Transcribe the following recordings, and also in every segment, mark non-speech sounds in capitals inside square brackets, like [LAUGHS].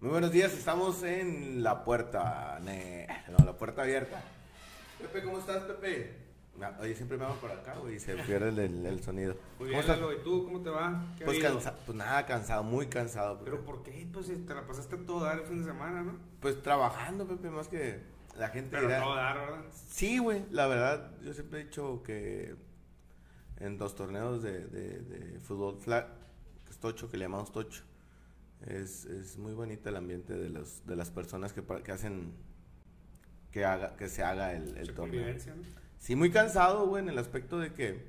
Muy buenos días, estamos en la puerta, ne- no, la puerta abierta. Pepe, ¿cómo estás, Pepe? Na- Oye, siempre me van por acá, güey, y se pierde el, el- el sonido. Muy ¿Cómo bien, estás? Lalo, ¿y tú cómo te va? ¿Qué ha Pues, cansa- pues nada, cansado, muy cansado. Pepe. ¿Pero por qué? Pues si te la pasaste todo dar el fin de semana, ¿no? Pues trabajando, Pepe, más que la gente Pero dirá- todo dar, ¿verdad? Sí, güey, la verdad, yo siempre he dicho que en los torneos de, de, de fútbol flag, que es tocho, que le llamamos tocho, es, es muy bonito el ambiente de, los, de las personas que, que hacen que, haga, que se haga el, el torneo. ¿no? Sí, muy cansado, güey, en el aspecto de que,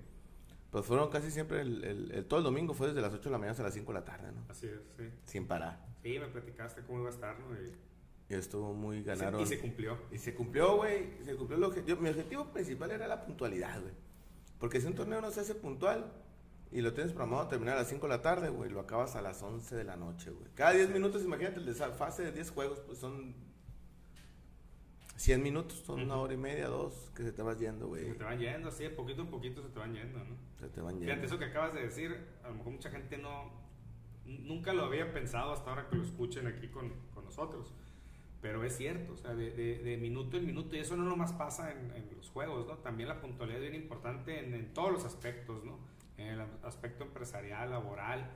pues fueron casi siempre, el, el- el- todo el domingo fue desde las 8 de la mañana hasta las 5 de la tarde, ¿no? Así es, sí. Sin parar. Sí, me platicaste cómo iba a estar, ¿no? Y, Y estuvo muy ganaron. y se cumplió. Y se cumplió, güey. Se cumplió lo que. yo- mi objetivo principal era la puntualidad, güey. Porque si un torneo no se hace puntual y lo tienes programado a terminar a las 5 de la tarde, güey, lo acabas a las 11 de la noche, güey. Cada 10 minutos, imagínate, el de esa fase de 10 juegos, pues son 100 minutos, son una Ujú. hora y media, dos, que se te vas yendo, güey. Se te van yendo, de poquito en poquito se te van yendo, ¿no? Se te van Fíjate, yendo. eso que acabas de decir, a lo mejor mucha gente no... Nunca lo había pensado hasta ahora que lo escuchen aquí con, con nosotros. Pero es cierto, o sea, de, de- de minuto en minuto, y eso no nomás pasa en, en los juegos, ¿no? También la puntualidad es bien importante en, en todos los aspectos, ¿no? En el aspecto empresarial, laboral.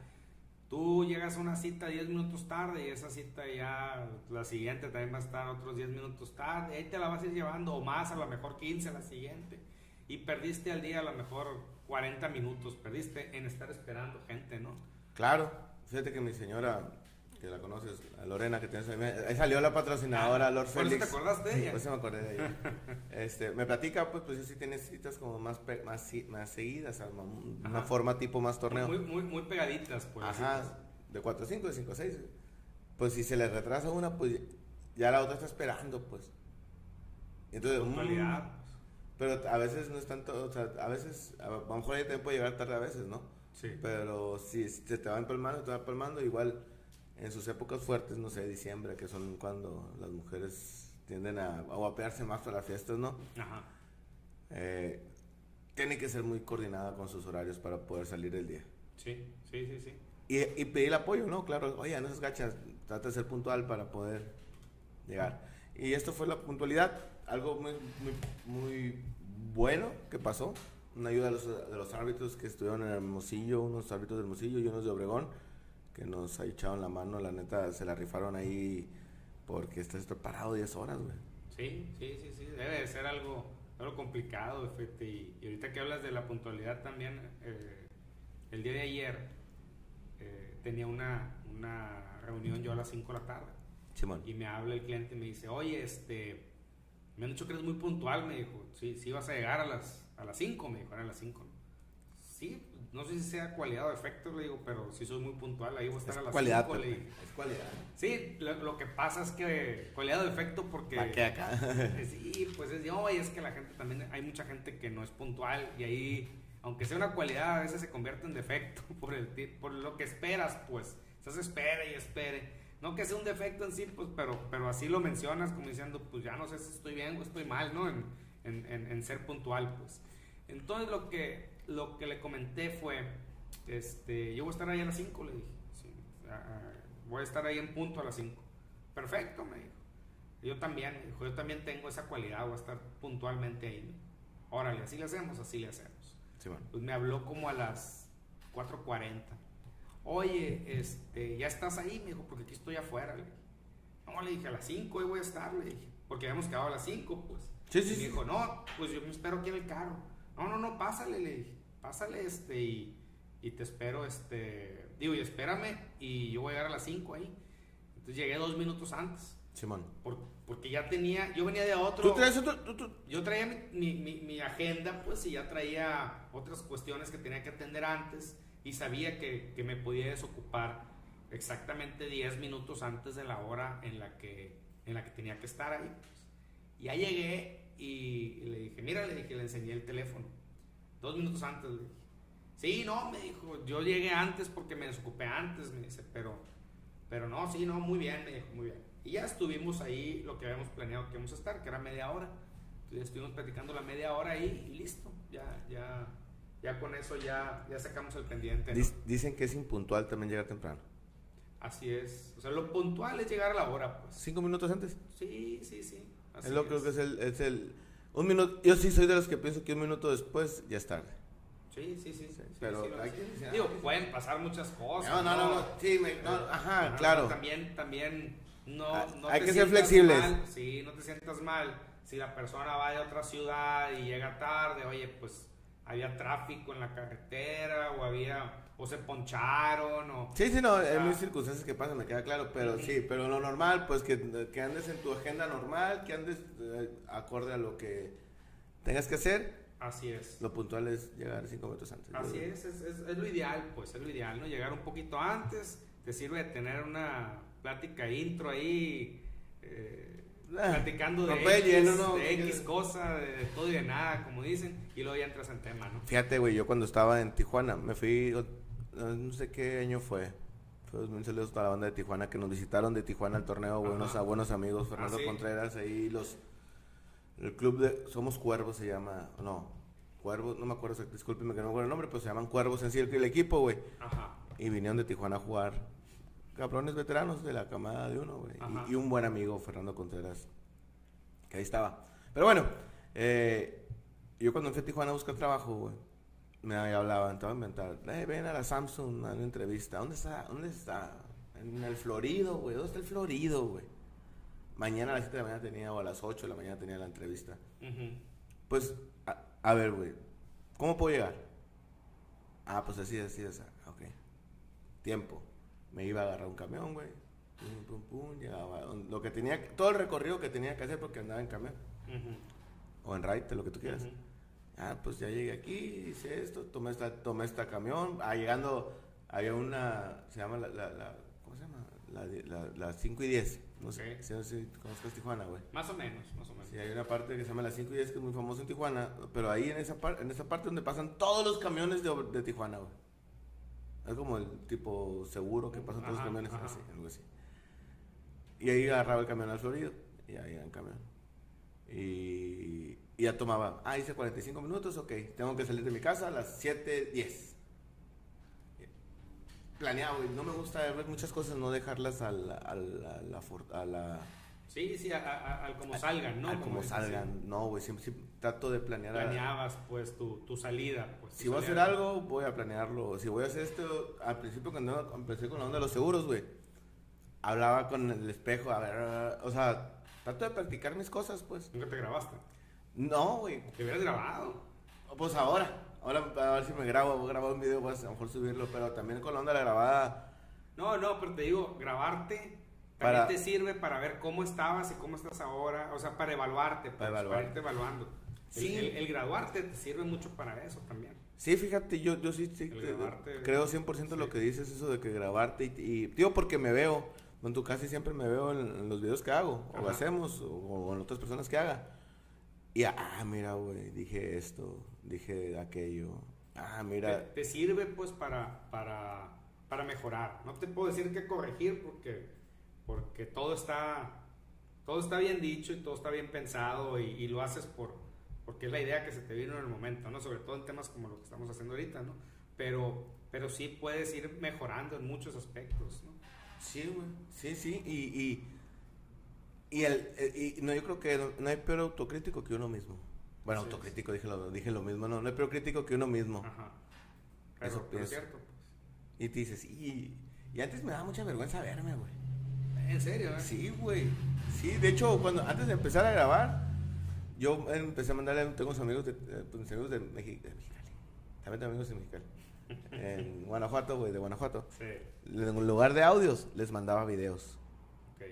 Tú llegas a una cita 10 minutos tarde y esa cita ya, la siguiente también va a estar otros 10 minutos tarde, ahí te la vas a ir llevando, o más, a lo mejor 15 a la siguiente. Y perdiste al día a lo mejor 40 minutos, perdiste en estar esperando gente, ¿no? Claro, fíjate que mi señora, que la conoces, a Lorena, que tienes ahí, ahí salió la patrocinadora, Lord Ah, ¿Por eso Félix. te acordaste de ella? Pues se me acordé de ella. [LAUGHS] Este, me platica, pues, pues yo sí tiene citas como más, pe- más, más seguidas, o una forma tipo más torneo. Muy, muy, muy pegaditas, pues. así, Ajá, de 4 a 5, de 5 a 6. Pues si se le retrasa una, pues ya la otra está esperando, pues. Entonces, pues, mm, puntualidad. pero a veces no es tanto, o sea, a veces, a lo mejor ella también puede llegar tarde a veces, ¿no? Sí. Pero si se te va empalmando, te va empalmando, igual en sus épocas fuertes, no sé, diciembre, que son cuando las mujeres tienden a, a guapearse más para las fiestas, ¿no? Ajá. Eh, tiene que ser muy coordinada con sus horarios para poder salir el día. Sí, sí, sí, sí. Y, y pedir apoyo, ¿no? Claro, oye, no seas gachas, trata de ser puntual para poder llegar. Y esto fue la puntualidad, algo muy, muy, muy bueno que pasó. Una ayuda de los, de los árbitros que estuvieron en Hermosillo, unos árbitros de Hermosillo y unos de Obregón, que nos echaron la mano, la neta, se la rifaron ahí porque estás preparado 10 horas, güey. Sí, sí, sí, sí. Debe de ser algo, algo complicado, fíjate. Y, y ahorita que hablas de la puntualidad también, eh, el día de ayer eh, tenía una, una reunión yo a las 5 de la tarde. Simón. Y me habla el cliente y me dice, oye, este, me han dicho que eres muy puntual, me dijo. Sí, sí vas a llegar a las, a las 5, me dijo, eran las 5. Sí, no sé si sea cualidad o efecto, le digo, pero sí soy muy puntual, ahí voy a estar Es a las cualidad, 5, le dije. es cualidad. Sí, lo, lo que pasa es que cualidad o defecto porque... ¿Para qué acá? [LAUGHS] Sí, pues es, no, y es que la gente también, hay mucha gente que no es puntual y ahí, aunque sea una cualidad, a veces se convierte en defecto [LAUGHS] por, el, por lo que esperas, pues. Estás espere y espere. No que sea un defecto en sí, pues, pero, pero así lo mencionas como diciendo, pues ya no sé si estoy bien o estoy mal, ¿no? En, en, en- en ser puntual, pues. Entonces lo que, lo que le comenté fue, este, yo voy a estar ahí a las 5, le dije. Sí, ah, ah, voy a estar ahí en punto a las 5. Perfecto, me dijo. Yo también, me dijo, yo también tengo esa cualidad, voy a estar puntualmente ahí. Órale, así le hacemos, así le hacemos. Pues me habló como a las 4.40. Oye, este, ya estás ahí, me dijo, porque aquí estoy afuera. Le dije. No, le dije, a las 5 ahí voy a estar, le dije. Porque habíamos quedado a las 5, pues. Sí, sí, Y me dijo, no, pues yo me espero aquí en el carro. No, no, no, pásale, le dije. Pásale, este, y, y te espero, este. Digo, y espérame, y yo voy a llegar a las 5 ahí. Entonces llegué dos minutos antes. Simón. por- porque ya tenía, yo venía de otro. ¿Tú traes otro? tú- tú- Yo traía mi, mi- mi- mi agenda, pues, y ya traía otras cuestiones que tenía que atender antes y sabía que, que me podía desocupar exactamente 10 minutos antes de la hora en la que, en la que tenía que estar ahí. pues. Y ya llegué y, le dije, mira, le dije, le enseñé el teléfono. Dos minutos antes le dije. Sí, no, me dijo, yo llegué antes porque me desocupé antes, me dice, pero, pero no, sí, no, muy bien, me dijo, muy bien. Y ya estuvimos ahí lo que habíamos planeado que íbamos a estar, que era media hora. Entonces estuvimos platicando la media hora ahí y listo. Ya, ya, ya con eso ya, ya sacamos el pendiente. Dicen que es impuntual también llegar temprano. Así es. O sea, lo puntual es llegar a la hora, pues. ¿Cinco minutos antes? Sí, sí, sí. Así es lo creo que es el, es el... Un minuto... Yo sí soy de los que pienso que un minuto después ya es tarde. Sí, sí, sí. pero hay que... Digo, pueden pasar muchas cosas. No, no, no. no. Sí, me, no, ajá, claro. También, también, no, ah, no hay que ser flexibles. Mal, sí, no te sientas mal. Si la persona va de otra ciudad y llega tarde, oye, pues había tráfico en la carretera o había o se poncharon o sí sí no en mis circunstancias que pasan me queda claro pero sí. pero lo normal pues que, que, andes en tu agenda normal que andes eh, acorde a lo que tengas que hacer. Así es. Lo puntual es llegar cinco minutos antes. Así es es, es, lo ideal pues es lo ideal no llegar un poquito antes te sirve de tener una plática intro ahí eh, Ah, platicando de, X, cosa, de, todo y de nada, como dicen, y luego ya entras en tema, ¿no? Fíjate, güey, yo cuando estaba en Tijuana, me fui, no sé qué año fue, fue 2000 saludos a la banda de Tijuana que nos visitaron de Tijuana al torneo, buenos, a buenos amigos, ah, Fernando Contreras, ahí los, el club de, Somos Cuervos se llama, no, Cuervos, no me acuerdo, discúlpeme que no me acuerdo el nombre, pero se llaman Cuervos en sí el, el equipo, güey. Ajá. Y vinieron de Tijuana a jugar cabrones veteranos de la camada de uno, güey. Y, un buen amigo, Fernando Contreras, que ahí estaba. Pero bueno, eh, yo cuando fui a Tijuana a buscar trabajo, güey, me hablaban, te voy a inventar, eh, ven a la Samsung a una entrevista. ¿Dónde está? ¿Dónde está? En el Florido, güey. ¿Dónde está el Florido, güey? Mañana a las 7 de la mañana tenía, o a las 8 de la mañana tenía la entrevista. Pues, a, ver, güey, ¿cómo puedo llegar? Ah, pues así, así, así. Ok. Tiempo me iba a agarrar un camión, güey. Pum, pum, pum, llegaba. Lo que tenía, todo el recorrido que tenía que hacer porque andaba en camión. O en ride, lo que tú quieras. Ah, pues ya llegué aquí, hice esto, tomé esta, tomé esta camión. Ah, llegando, había una, se llama la, la, ¿cómo se llama? La, la, 5 y 10. No sé, si, si conozcas Tijuana, güey. Más o menos, más o menos. Sí, hay una parte que se llama la 5 y 10 que es muy famosa en Tijuana, pero ahí en esa, en esa parte donde pasan todos los camiones de, de Tijuana, güey. Es como el tipo seguro que pasa todos los camiones, así, algo así. Y ahí agarraba el camión al Florido, y ahí en camión. Y, y, ya tomaba, ah, hice 45 minutos, ok, tengo que salir de mi casa a las 7.10. Planeado, y no me gusta ver muchas cosas, no dejarlas a la, a la, a la Sí, sí, al como salgan, ¿no? Al como, salgan, no, güey, siempre, trato de planear. Planeabas, pues, tu, tu salida. Pues, si voy a hacer algo, voy a planearlo. Si voy a hacer esto, al principio cuando empecé con la onda de los seguros, güey, hablaba con el espejo, a ver, o sea, trato de practicar mis cosas, pues. ¿Nunca te grabaste? No, güey. ¿Te hubieras grabado? Pues ahora, ahora a ver si me grabo, grabar un video, pues a lo mejor subirlo, pero también con la onda de la grabada. No, no, pero te digo, grabarte también te sirve para ver cómo estabas y cómo estás ahora, o sea, para evaluarte, pues, para, irte evaluando. Sí. El, graduarte te sirve mucho para eso también. Sí, fíjate, yo, yo sí, sí creo 100% lo que dices, eso de que grabarte. Y, digo, porque me veo, en tu casi siempre me veo en, los videos que hago, o hacemos, o, en otras personas que haga. Y, ah, mira, güey, dije esto, dije aquello. Ah, mira. Te, te, sirve, pues, para, para, para mejorar. No te puedo decir que corregir porque porque todo está, todo está bien dicho y todo está bien pensado y, lo haces por, porque es la idea que se te vino en el momento, ¿no? Sobre todo en temas como lo que estamos haciendo ahorita, ¿no? Pero, pero sí puedes ir mejorando en muchos aspectos, ¿no? Sí, güey, sí, sí, y, y, y, el, eh, y no, yo creo que no, hay peor autocrítico que uno mismo. Bueno, autocrítico, dije lo, dije lo mismo, no, no hay peor crítico que uno mismo. Ajá. Eso es cierto, pues. Y te dices, y, y antes me daba mucha vergüenza verme, güey. ¿En serio? Eh? Sí, güey. Sí, de hecho, cuando antes de empezar a grabar, yo empecé a mandarle, tengo unos amigos de, eh, pues, amigos de, Mexicali. También tengo amigos de Mexicali. En Guanajuato, güey, de Guanajuato. Sí. En lugar de audios, les mandaba videos. Ok.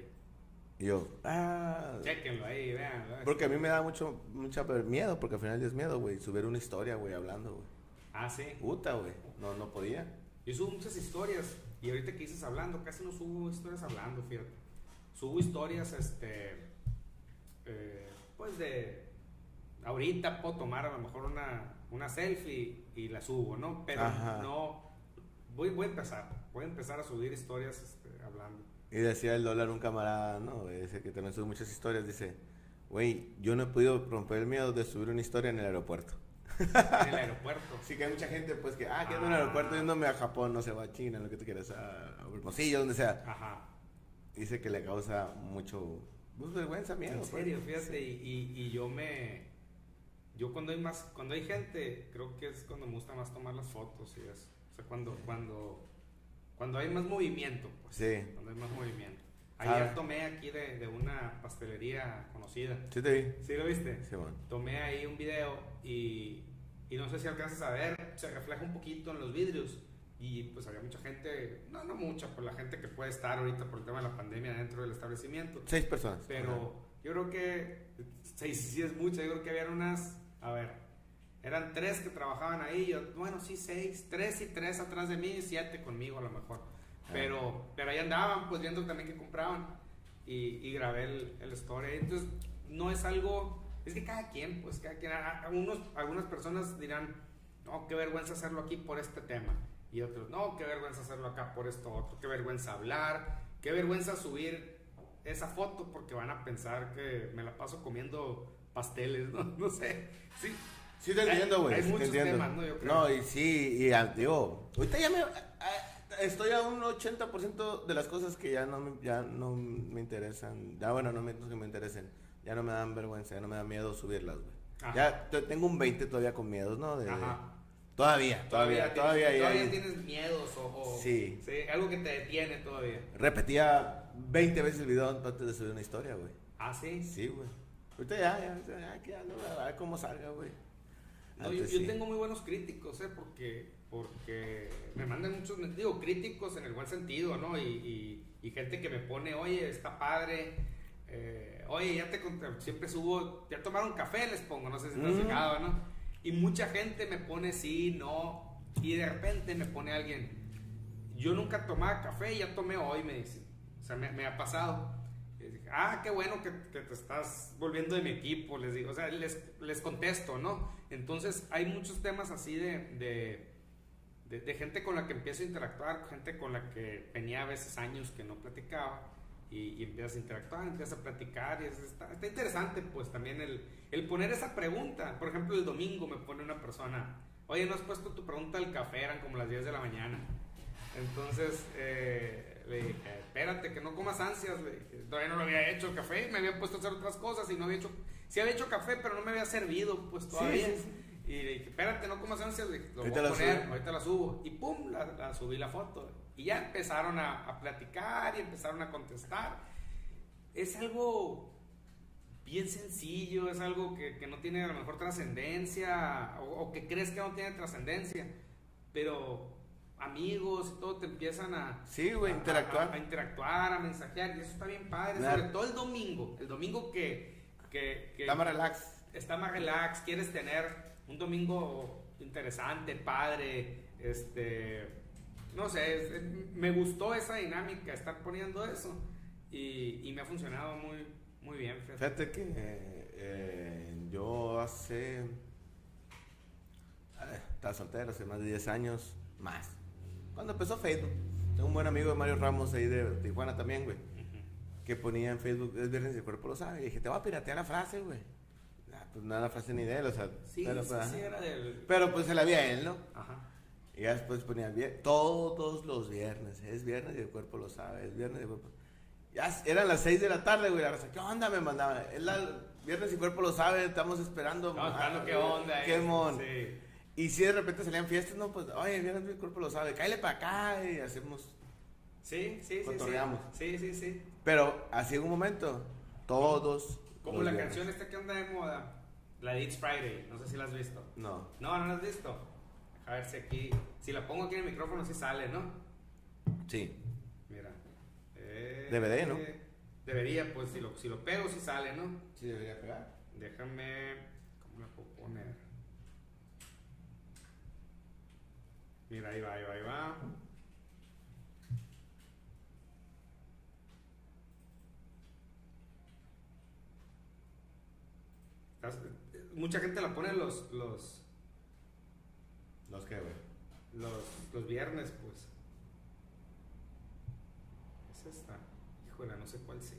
Y yo, ah. Chequenlo ahí, vean. Porque a mí me da mucho, mucha miedo, porque al final es miedo, güey, subir una historia, güey, hablando, güey. Ah, sí. Puta, güey. No, no podía. Yo subo muchas historias y ahorita que dices hablando, casi no subo historias hablando, fíjate. Subo historias, este, eh, pues de, ahorita puedo tomar a lo mejor una, una selfie y la subo, ¿no? Pero no, voy, voy a empezar, voy a empezar a subir historias este, hablando. Y decía el dólar un camarada, ¿no? Dice que también sube muchas historias, dice, güey, yo no he podido romper el miedo de subir una historia en el aeropuerto. [LAUGHS] en el aeropuerto. Sí, que hay mucha gente, pues, que, ah, quiero en el aeropuerto Ah. yéndome a Japón, no sé, va a China, lo que tú quieras, a, a Hermosillo, donde sea. Ajá. Dice que le causa mucho, pues, vergüenza, miedo. En pues. serio, fíjate, y, y, y yo me... Yo cuando hay más, cuando hay gente, creo que es cuando me gusta más tomar las fotos y eso. O sea, cuando, cuando, cuando hay más movimiento, pues. Sí. Cuando hay más movimiento. Ah. Ayer tomé aquí de, de una pastelería conocida. Sí te vi. ¿Sí lo viste? Sí, bueno. Tomé ahí un video y, y no sé si alcanzas a ver, se refleja un poquito en los vidrios. Y pues había mucha gente, no, no mucha, por la gente que puede estar ahorita por el tema de la pandemia dentro del establecimiento. Seis personas. Pero yo creo que seis sí es mucho. Yo creo que habían unas, a ver, eran tres que trabajaban ahí. Yo, bueno, sí, seis, tres y tres atrás de mí y siete conmigo a lo mejor. Pero, pero ahí andaban, pues viendo también que compraban. Y, y grabé el, el story. Entonces, no es algo, es que cada quien, pues cada quien, a- a unos, algunas personas dirán, no, qué vergüenza hacerlo aquí por este tema. Y otros, no, qué vergüenza hacerlo acá por esto otro. Qué vergüenza hablar. Qué vergüenza subir esa foto porque van a pensar que me la paso comiendo pasteles, ¿no? [LAUGHS] No sé. Sí. Sí te entiendo, güey. Hay sí te muchos entiendo. temas, ¿no? Yo creo. No, y sí, y digo, ahorita ya me... Estoy a un 80% de las cosas que ya no me, ya no me interesan. Ya, bueno, no, me, no que me interesen. Ya no me dan vergüenza, ya no me da miedo subirlas, güey. Ajá. Ya te- tengo un 20 todavía con miedos, ¿no? De- Ajá. Todavía, todavía, todavía. tienes, todavía tienes miedos o, o- Sí. algo que te detiene todavía. Repetía 20 veces el video antes de subir una historia, güey. Ah, sí. Sí, güey. Ahorita ya, ya, ya, ya, no, a ver cómo salga, güey. No, yo, Antes yo sí. tengo muy buenos críticos, ¿eh? Porque, porque me mandan muchos, digo, críticos en el buen sentido, ¿no? Y, y- y gente que me pone, oye, está padre, eh, oye, ya te siempre subo, ya tomaron café, les pongo, no sé si te has Mm. fijado, ¿no? Y mucha gente me pone sí, no, y de repente me pone alguien, yo nunca tomaba café, ya tomé hoy, me dice. O sea, me, me ha pasado. Ah, qué bueno que, te estás volviendo de mi equipo, les digo. O sea, les, les contesto, ¿no? Entonces, hay muchos temas así de, de, gente con la que empiezo a interactuar, gente con la que tenía a veces años que no platicaba. Y, y empiezas a interactuar, empiezas a platicar y es- está, interesante pues también el, el poner esa pregunta. Por ejemplo, el domingo me pone una persona, oye, no has puesto tu pregunta del café, eran como las 10 de la mañana. Entonces eh, le dije, espérate, que no comas ansias. Le dije, todavía no lo había hecho café, me había puesto a hacer otras cosas y no había hecho. Sí había hecho café, pero no me había servido, pues todavía. sí, sí. Y le dije, espérate, no comas ansias. Le dije, lo Ahorita voy a poner, subo. ahorita la subo. Y pum, la, la subí la foto. Y ya empezaron a, a platicar y empezaron a contestar. Es algo bien sencillo, es algo que, que no tiene a lo mejor trascendencia o, o que crees que no tiene trascendencia, pero amigos y todo te empiezan a... Sí, güey, a- interactuar. A, a interactuar, a mensajear y eso está bien padre, Claro. sobre todo el domingo, el domingo que... que, que Está más relax. está más relax, quieres tener un domingo interesante, padre, este, no sé, es- es- me gustó esa dinámica, estar poniendo eso y, y me ha funcionado muy, muy bien. fíjate. Fíjate que eh, yo hace. eh, Estaba soltero hace más de 10 años, más. Cuando empezó Facebook, tengo un buen amigo de Mario Ramos ahí de Tijuana también, güey, que ponía en Facebook, es viernes y el cuerpo lo sabe. Y dije, te voy a piratear la frase, güey. Ah, pues nada, la frase ni de él, o sea. Sí, pero, sí, pues, sí, era del... Pero pues se la vi a él, ¿no? Ajá. Y ya después ponía "Vier- todos los viernes, es viernes y el cuerpo lo sabe, es viernes y el cuerpo. Ya eran las 6 de la tarde, güey, la raza, ¿qué onda? Me mandaba, es la viernes y el cuerpo lo sabe, estamos esperando. Estamos ah, esperando qué onda. Qué eh. mon. Sí. Y si de repente salían fiestas, no, pues, oye, viernes y el cuerpo lo sabe, cállale para acá y hacemos. Sí, sí, sí, sí. Sí, sí, sí. Pero así en un momento, todos. Como la viernes. canción esta que anda de moda, la de It's Friday, no sé si la has visto. No. No, no la has visto. A ver si aquí, si la pongo aquí en el micrófono, si sale, ¿no? Sí. Mira. Eh, DVD, ¿no? Debería, pues si lo, si lo pego, si sale, ¿no? Sí, debería pegar. Déjame. ¿Cómo la puedo poner? Mira, ahí va, ahí va, ahí va. Estás- Mucha gente la pone los, los, Los que, güey. los, los viernes, pues. Es esta. Híjole, no sé cuál sea.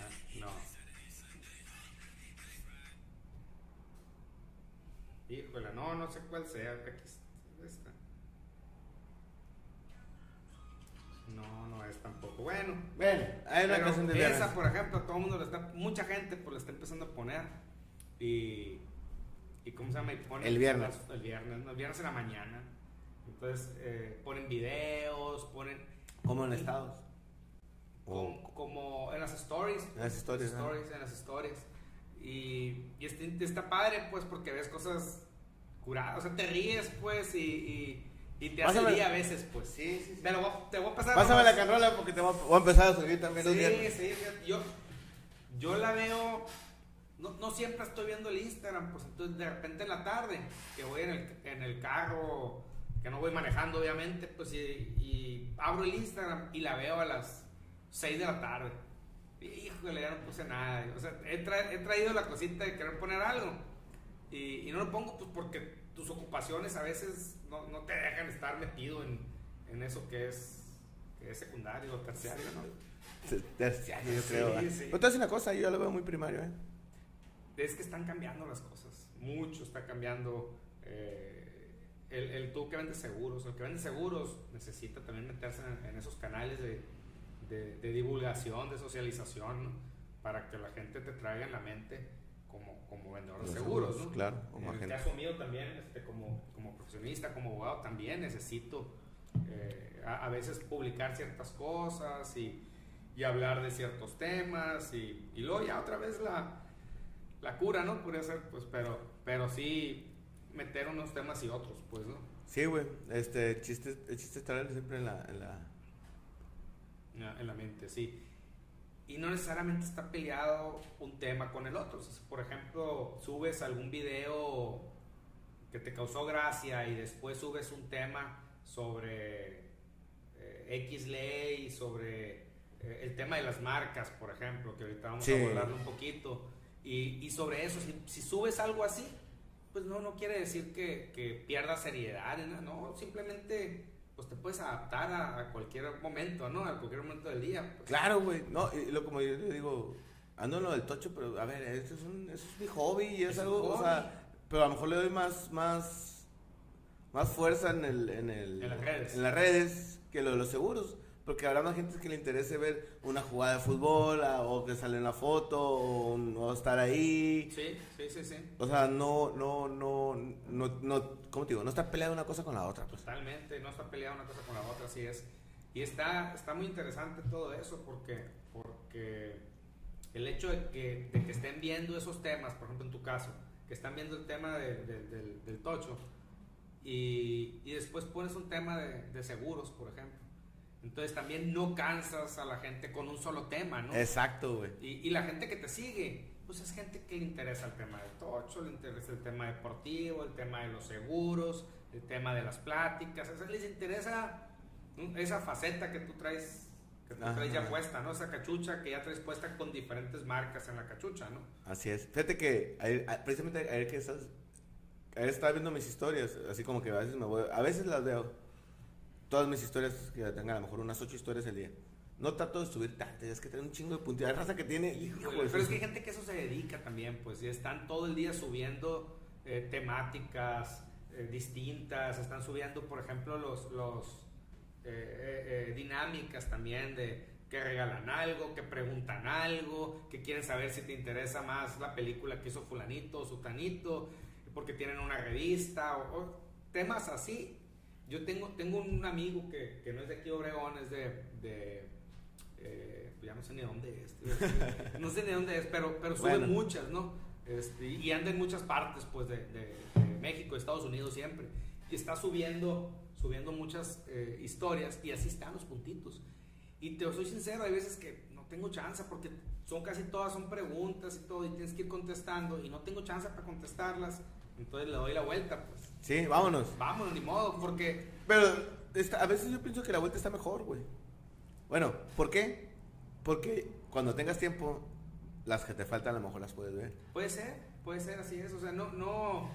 Ah, no. Híjole, no, no sé cuál sea. Aquí está. No, no es tampoco. Bueno, Bueno, hay una canción de esa, por ejemplo, todo el mundo lo está, mucha gente pues la está empezando a poner y y cómo se llama y ponen El viernes. las- el viernes, no, el viernes en la mañana. Entonces eh, ponen videos, ponen Como en estados. com- O como en las stories, en las historias. ¿no? stories, en las stories. Y, y está, está padre, pues, porque ves cosas curadas. O sea, te ríes, pues, y, y, y te hace día a veces, pues. Sí, sí, sí. Te, lo voy, a- te voy a pasar. Pásame nomás. la canrola porque te voy a, voy a empezar a subir también los Sí, sí, yo, yo la veo, no, no siempre estoy viendo el Instagram, pues entonces de repente en la tarde, que voy en el, en el carro, que no voy manejando obviamente, pues y, y abro el Instagram y la veo a las 6 de la tarde. Híjole, ya no puse nada. O sea, he, tra- he traído la cosita de querer poner algo y, y no lo pongo pues porque tus ocupaciones a veces no, no te dejan estar metido en, en eso que es, que es secundario o terciario, ¿no? Terciario, yo Sí, creo. ¿eh? sí. Pero te una cosa, yo lo veo muy primario, ¿eh? es que están cambiando las cosas. Mucho está cambiando. eh, el, el tú que vende seguros, el que vende seguros necesita también meterse en, en esos canales de, de- de divulgación, de socialización, ¿no? para que la gente te traiga en la mente como, como vendedor de seguros. seguros, ¿no? claro, como en el agente. caso mío también, este, como, como profesionista, como abogado, también necesito eh, a, a veces publicar ciertas cosas y, y hablar de ciertos temas y, y luego ya otra vez la, la cura, ¿no? Podría ser, pues, pero, pero sí meter unos temas y otros, pues, ¿no? Sí, güey. Este, el chiste, el chiste es traerlo siempre en la, en la... En la- en la mente, sí. Y no necesariamente está peleado un tema con el otro. O sea, si, por ejemplo, subes algún video que te causó gracia y después subes un tema sobre eh, X ley, sobre eh, el tema de las marcas, por ejemplo, que ahorita vamos Sí. a abordarlo un poquito. Y, y sobre eso, si, si subes algo así, pues no, no quiere decir que, que pierdas seriedad, no, simplemente pues te puedes adaptar a, a cualquier momento, ¿no? A cualquier momento del día. pues. Claro, güey. No, y lo como yo le digo, ando en lo del tocho, pero a ver, eso es, un, eso es mi hobby y es, algo, o sea, pero a lo mejor le doy más, más, más fuerza en el, en el, En las redes. en las redes que lo de los seguros. Porque habrá más gente que le interese ver una jugada de fútbol a- o que sale una foto o, estar ahí. Sí, sí, sí, sí. O sea, no, no, no, no, no, ¿cómo te digo? No está peleada una cosa con la otra. Pues. Totalmente, no está peleada una cosa con la otra, así es. Y está, está muy interesante todo eso porque, porque el hecho de que, de que estén viendo esos temas, por ejemplo en tu caso, que están viendo el tema de- de- del, del tocho y, y después pones un tema de, de seguros, por ejemplo. Entonces también no cansas a la gente con un solo tema, ¿no? Exacto, güey. Y, y la gente que te sigue, pues es gente que le interesa el tema del tocho, le interesa el tema deportivo, el tema de los seguros, el tema de las pláticas, o sea, les interesa esa faceta que tú traes, que tú Ajá. traes ya puesta, ¿no? Esa cachucha que ya traes puesta con diferentes marcas en la cachucha, ¿no? Así es. Fíjate que ayer- a- precisamente ayer que estás, ayer estaba viendo mis historias, así como que a veces me voy, a veces las veo, todas mis historias, que tengan a lo mejor unas ocho historias al día. No trato de subir tantas, es que tengo un chingo de puntillas. Raza que tiene, Pero es que hay gente que eso se dedica también, pues, y están todo el día subiendo eh, temáticas eh, distintas, están subiendo, por ejemplo, los, los eh, eh, dinámicas también de que regalan algo, que preguntan algo, que quieren saber si te interesa más la película que hizo fulanito o sutanito, porque tienen una revista o, o temas así. Yo tengo, tengo un amigo que, que no es de aquí Obregón, es de, de eh, ya no sé ni dónde es, no sé ni dónde es, pero, pero sube Bueno. muchas, ¿no? Este, y anda en muchas partes, pues, de, de- de México, Estados Unidos siempre. Y está subiendo, subiendo muchas eh, historias y así están los puntitos. Y te soy sincero, hay veces que no tengo chance porque son casi todas son preguntas y todo y tienes que ir contestando y no tengo chance para contestarlas. Entonces le doy la vuelta, pues. Sí, vámonos. Vamos, ni modo, porque Pero está- a veces yo pienso que la vuelta está mejor, güey. Bueno, ¿por qué? Porque cuando tengas tiempo, las que te faltan a lo mejor las puedes ver. puede ser, puede ser así es. O sea, no, no,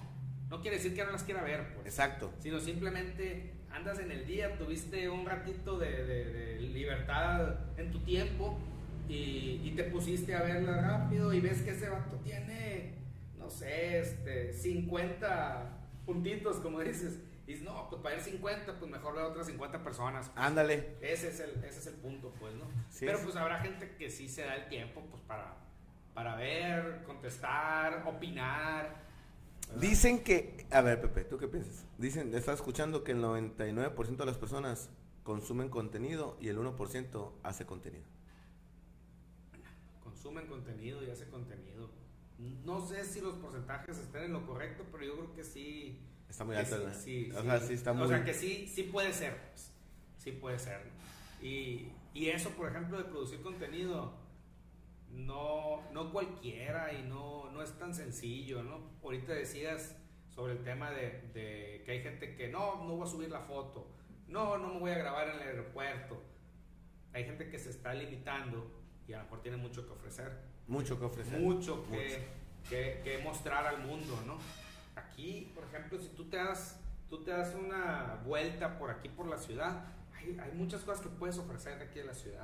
no quiere decir que no las quiera ver, pues. Exacto. sino simplemente andas en el día, tuviste un ratito de, de- de libertad en tu tiempo y, y te pusiste a verla rápido y ves que ese vato tiene no sé, este, 50 puntitos, como dices. Y no, pues para ir 50, pues mejor ver otras 50 personas. Ándale. Ese es el, ese es el punto, pues, ¿no? Sí, Pero pues habrá gente que sí se da el tiempo, pues, para, para ver, contestar, opinar. ¿verdad? Dicen que, a ver Pepe, ¿tú qué piensas? Dicen, estás escuchando que el 99% de las personas consumen contenido y el 1% hace contenido. consumen contenido y hace contenido. No sé si los porcentajes estén en lo correcto, pero yo creo que sí. Está muy alto, sí, ¿no? sí, O sí. sea, sí está muy... O sea, que sí, sí puede ser, pues. Sí puede ser. ¿no? Y, y eso, por ejemplo, de producir contenido, no, no cualquiera y no, no es tan sencillo, ¿no? Ahorita decías sobre el tema de, de que hay gente que no, no voy a subir la foto, no, no me voy a grabar en el aeropuerto. Hay gente que se está limitando y a lo mejor tiene mucho que ofrecer Mucho que ofrecer. mucho que, Mucho. que- que mostrar al mundo, ¿no? Aquí, por ejemplo, si tú te das, tú te das una vuelta por aquí, por la ciudad, hay, hay muchas cosas que puedes ofrecer aquí en la ciudad.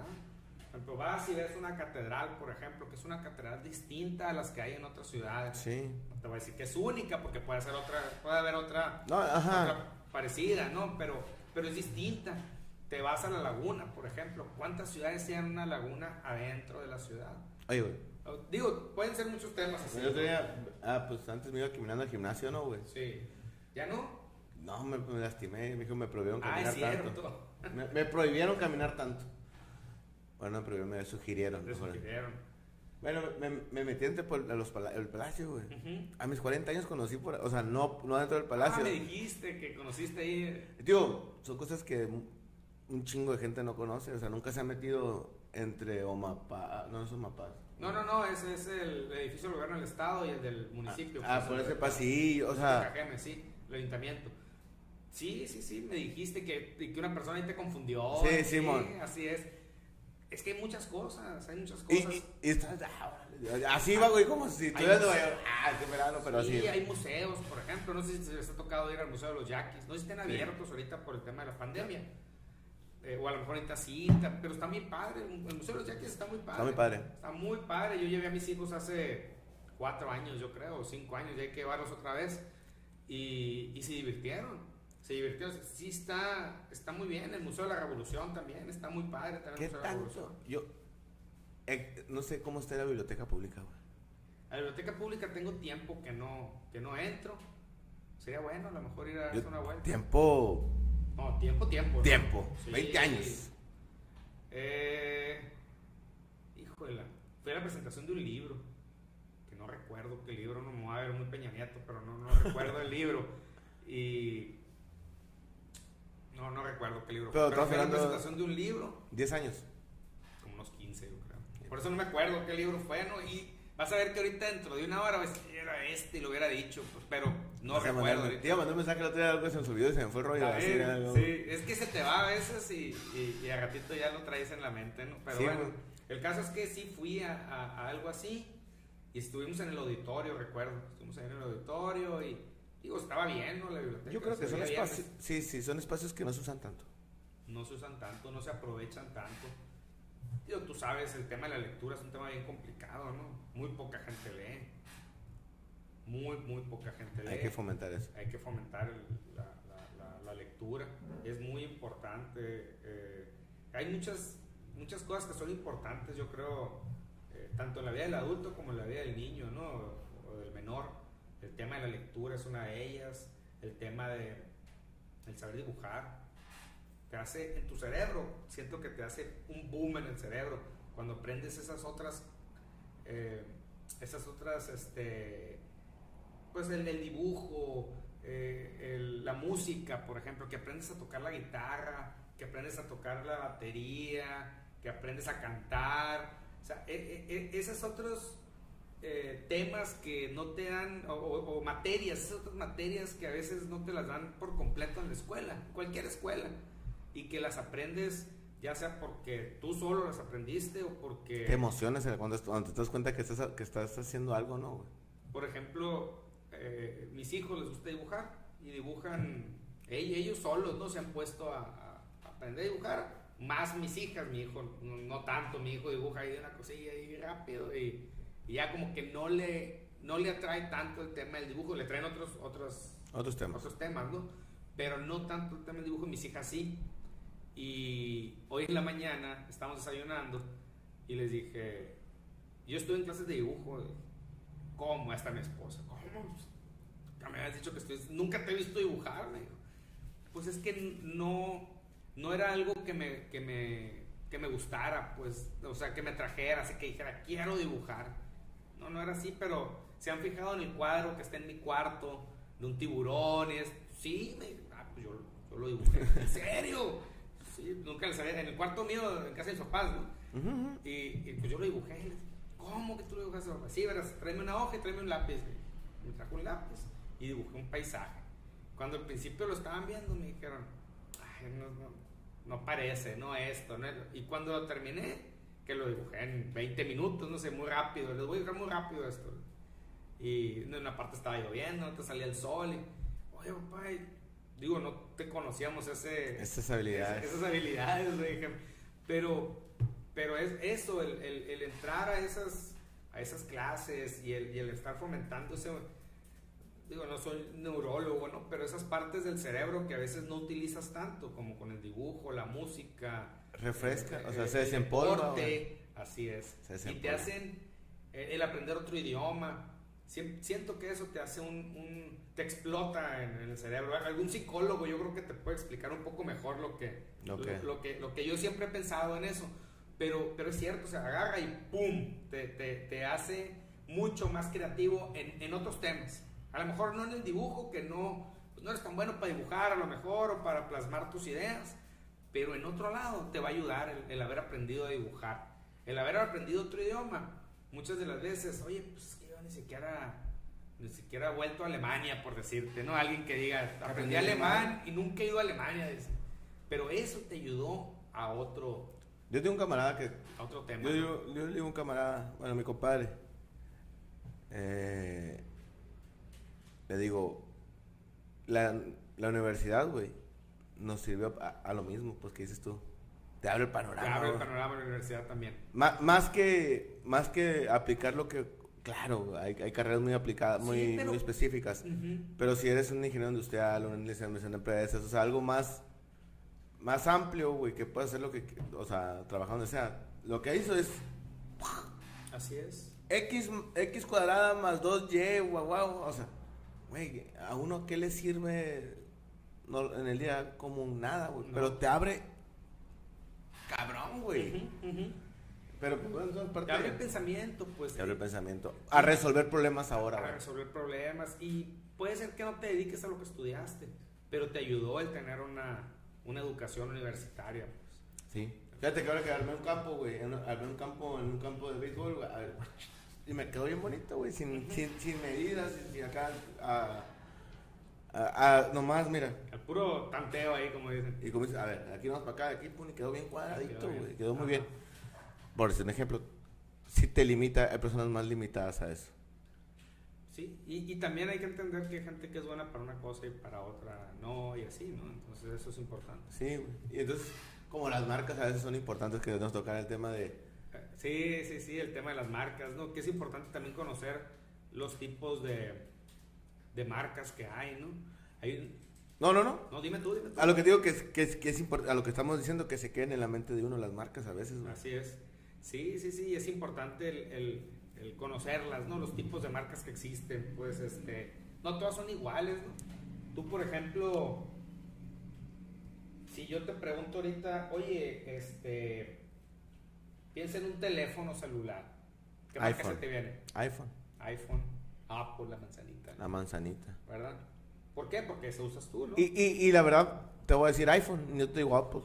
Por ejemplo, vas y ves una catedral, por ejemplo, que es una catedral distinta a las que hay en otras ciudades. Sí. No te voy a decir que es única, porque puede, ser otra, puede haber otra, No, ajá. otra parecida, ¿no? Pero, pero es distinta. Te vas a la laguna, por ejemplo. ¿Cuántas ciudades tienen una laguna adentro de la ciudad? Oye, güey. Digo, pueden ser muchos temas así. ¿no? día, ah, pues antes me iba caminando al gimnasio, ¿no, güey? Sí. ¿Ya no? No, me, me lastimé, me dijo, me prohibieron Ah, caminar es tanto. cierto. Me, me prohibieron caminar tanto. Bueno, me prohibieron, me sugirieron. Mejor. sugirieron. Bueno, me, me metí entre a los pala- el palacio, güey. A mis 40 años conocí por, o sea, no, no dentro del Ah, palacio. me dijiste que conociste ahí. Digo, son cosas que un- chingo de gente no conoce, o sea, nunca se ha metido entre Omapá, no, no es Omapá. No, no, no, ese es el edificio del gobierno del estado y el del municipio. Ah, pues, por ese pasillo, o sea, Cajeme, sí, el ayuntamiento. Sí, sí, sí, me dijiste que, y que una persona ahí te confundió. Sí, Simón. Así es. Es que hay muchas cosas, hay muchas y, cosas. y, y estás, ah, así va, güey, como si estuvieras York, ah, qué verano, pero sí, así. hay museos, por ejemplo, no sé si les ha tocado ir al Museo de los Yaquis, no sé si estén Sí. abiertos ahorita por el tema de la pandemia, Eh, o a lo mejor ahorita sí, está- pero está muy padre, el Museo de los Yaquis está muy padre. Está muy padre. Está muy padre, yo llevé a mis hijos hace cuatro años, yo creo, cinco años, ya hay que llevarlos otra vez, y, y se divirtieron, se divirtieron, sí está, está muy bien, el Museo de la Revolución también, está muy padre también ¿Qué el Museo de la Revolución. tanto? Yo, eh, no sé cómo está la biblioteca pública, güey. A la biblioteca pública tengo tiempo que no, que no entro, sería bueno a lo mejor ir a hacer una vuelta. Tiempo, No, tiempo, tiempo. ¿no? tiempo, Sí. 20 años. Eh, híjole, fue a la presentación de un libro, que no recuerdo qué libro, no me voy a ver muy Peña Nieto, pero no, no recuerdo el libro. Y... No, no recuerdo qué libro. Pero estamos fue la presentación de un libro, 10 años. como unos 15 yo creo. Por eso no me acuerdo qué libro fue, ¿no? Y vas a ver que ahorita dentro de una hora ves, era este y lo hubiera dicho, pues, pero no Vas recuerdo. Te iba a mandar un mensaje el otro día, algo se me olvidó y se me fue el rollo. Así algo- sí, es que se te va a veces y, y, y a ratito ya lo traes en la mente, ¿no? Pero Sí, bueno, el caso es que sí fui a, a- a algo así y estuvimos en el auditorio, recuerdo. Estuvimos ahí en el auditorio y, digo, estaba bien, ¿no? La biblioteca. Yo creo que son espacios, sí, sí, son espacios que no se usan tanto. No se usan tanto, no se aprovechan tanto. Digo, tú sabes, el tema de la lectura es un tema bien complicado, ¿no? Muy poca gente lee. Muy, muy poca gente lee Hay que fomentar eso. hay que fomentar el- la, la- la- la lectura, es muy importante. eh, hay muchas, muchas cosas que son importantes, yo creo, eh, tanto en la vida del adulto como en la vida del niño, ¿no? O, del menor. El tema de la lectura es una de ellas, el tema de el saber dibujar. Te hace en tu cerebro, siento que te hace un boom en el cerebro cuando aprendes esas otras, eh, esas otras, este, pues el, dibujo, eh, la música, por ejemplo, que aprendes a tocar la guitarra, que aprendes a tocar la batería, que aprendes a cantar, o sea, e- e- e- esos otros eh, temas que no te dan, o- o materias, esas otras materias que a veces no te las dan por completo en la escuela, cualquier escuela, y que las aprendes ya sea porque tú solo las aprendiste o porque... Te emocionas eh, cuando, cuando te das cuenta que estás, que estás haciendo algo, ¿no? güey? Por ejemplo, eh, mis hijos les gusta dibujar y dibujan, ell- ellos solos no se han puesto a, a aprender a dibujar, más mis hijas, mi hijo, no, no tanto, mi hijo dibuja ahí una cosilla ahí rápido y, y ya como que no le, no le atrae tanto el tema del dibujo, le traen otros, otros, Otros temas. otros temas, ¿no? Pero no tanto el tema del dibujo, mis hijas sí. Y hoy en la mañana estábamos desayunando y les dije, yo estoy en clases de dibujo. ¿Cómo? Hasta mi esposa. ¿Cómo? Me habías dicho que estoy... Nunca te he visto dibujar, me. Pues es que no, no era algo que me, que, me, que me gustara, pues, o sea, que me trajera, así que dijera, quiero dibujar. No, no era así, pero se han fijado en el cuadro que está en mi cuarto, de un tiburón, y es, sí, me, ah, pues yo, yo lo dibujé. ¿En serio? Sí, nunca les había, en el cuarto mío, en casa de mis papás, ¿no? Ujú, ujú. Y, y, pues yo lo dibujé. y les- ¿Cómo que tú lo dibujaste? papá? Sí, verás, tráeme una hoja y tráeme un lápiz. Me trajo un lápiz y dibujé un paisaje. Cuando al principio lo estaban viendo, me dijeron, Ay, no, no, no parece, no esto. No es-". Y cuando lo terminé, que lo dibujé en 20 minutos, no sé, muy rápido. Les voy a dibujar muy rápido esto. Y en una parte estaba lloviendo, en otra salía el sol. Y, oye, papá, digo, no te conocíamos ese, Estas habilidades. esas, esas habilidades, dije. Pero, pero es eso, el, el- el entrar a esas, a esas clases y el, y el estar fomentando ese. Digo, no soy neurólogo, ¿no? Pero esas partes del cerebro que a veces no utilizas tanto, como con el dibujo, la música. Refresca, eh, o sea, se desempolva, deporte, Así es. Se y te hacen el aprender otro idioma. Siento que eso te hace un, un- te explota en, el cerebro. Algún psicólogo yo creo que te puede explicar un poco mejor lo que, Lo lo, lo que, lo que yo siempre he pensado en eso. Pero, pero es cierto, se agarra y ¡pum! Te, te, te hace mucho más creativo en, en otros temas. A lo mejor no en el dibujo, que no, pues no eres tan bueno para dibujar a lo mejor o para plasmar tus ideas, pero en otro lado te va a ayudar el, el haber aprendido a dibujar, el haber aprendido otro idioma. Muchas de las veces, oye, pues ni siquiera, ni siquiera he vuelto a Alemania, por decirte, ¿no? Alguien que diga, aprendí Aprendí alemán alemán. y nunca he ido a Alemania, dice. Pero eso te ayudó a otro, Yo tengo un camarada que. a otro tema. Yo ¿no? digo, yo le digo un camarada, bueno, mi compadre. eh, le digo, la, la universidad, güey, nos sirvió a, a lo mismo, pues que dices tú. Te abre el Te panorama. abre el panorama de la universidad también. Más que más que aplicar lo que claro hay, hay carreras muy aplicadas Sí, muy, pero- muy específicas pero si eres un ingeniero industrial una administración de empresas o sea algo más más amplio güey que puedes hacer lo que o sea trabajar donde sea lo que hizo es Así es. x x cuadrada más 2y guau guau o sea güey a uno qué le sirve no, en el día como nada güey No. pero te abre cabrón güey ujú. Pero pues, bueno, son parte Te abre el pensamiento, pues. Te abre el pensamiento. A resolver problemas ahora, güey. resolver problemas. Y puede ser que no te dediques a lo que estudiaste, pero te ayudó el tener una, una educación universitaria. Pues. Sí. Fíjate que ahora que armé un campo, güey. Armé un campo en un campo de béisbol, güey. a ver, [LAUGHS] Y me quedó bien bonito, güey. Sin, sin, sin medidas, sin, acá. A, a- a- nomás, mira. El puro tanteo ahí, como dicen. Y como dices, a ver, aquí vamos para acá, aquí, pum, y quedó bien cuadradito, Quedó güey. Quedó muy Ajá. bien. Por decir un ejemplo, si te limita, hay personas más limitadas a eso. Sí, y, y también hay que entender que hay gente que es buena para una cosa y para otra no, y así, ¿no? Entonces eso es importante. Sí. Y entonces, como las marcas a veces son importantes que nos tocar el tema de. Sí, sí, sí, el tema de las marcas, ¿no? Que es importante también conocer los tipos de, de marcas que hay, ¿no? Hay, No, no, no. no, dime tú, dime tú. A lo que digo que es, que es, que es a lo que estamos diciendo que se queden en la mente de uno las marcas a veces, güey. Así es. Sí, sí, sí, es importante el, el- el conocerlas, ¿no? Los tipos de marcas que existen, pues, este, no todas son iguales, ¿no? Tú, por ejemplo, si yo te pregunto ahorita, oye, este, piensa en un teléfono celular, ¿qué marca se te viene? iPhone, iPhone, Apple, la manzanita, la manzanita. ¿verdad? ¿Por qué? Porque se usas tú, ¿no? Y, y, y la verdad, te voy a decir iPhone, y yo te digo Apple.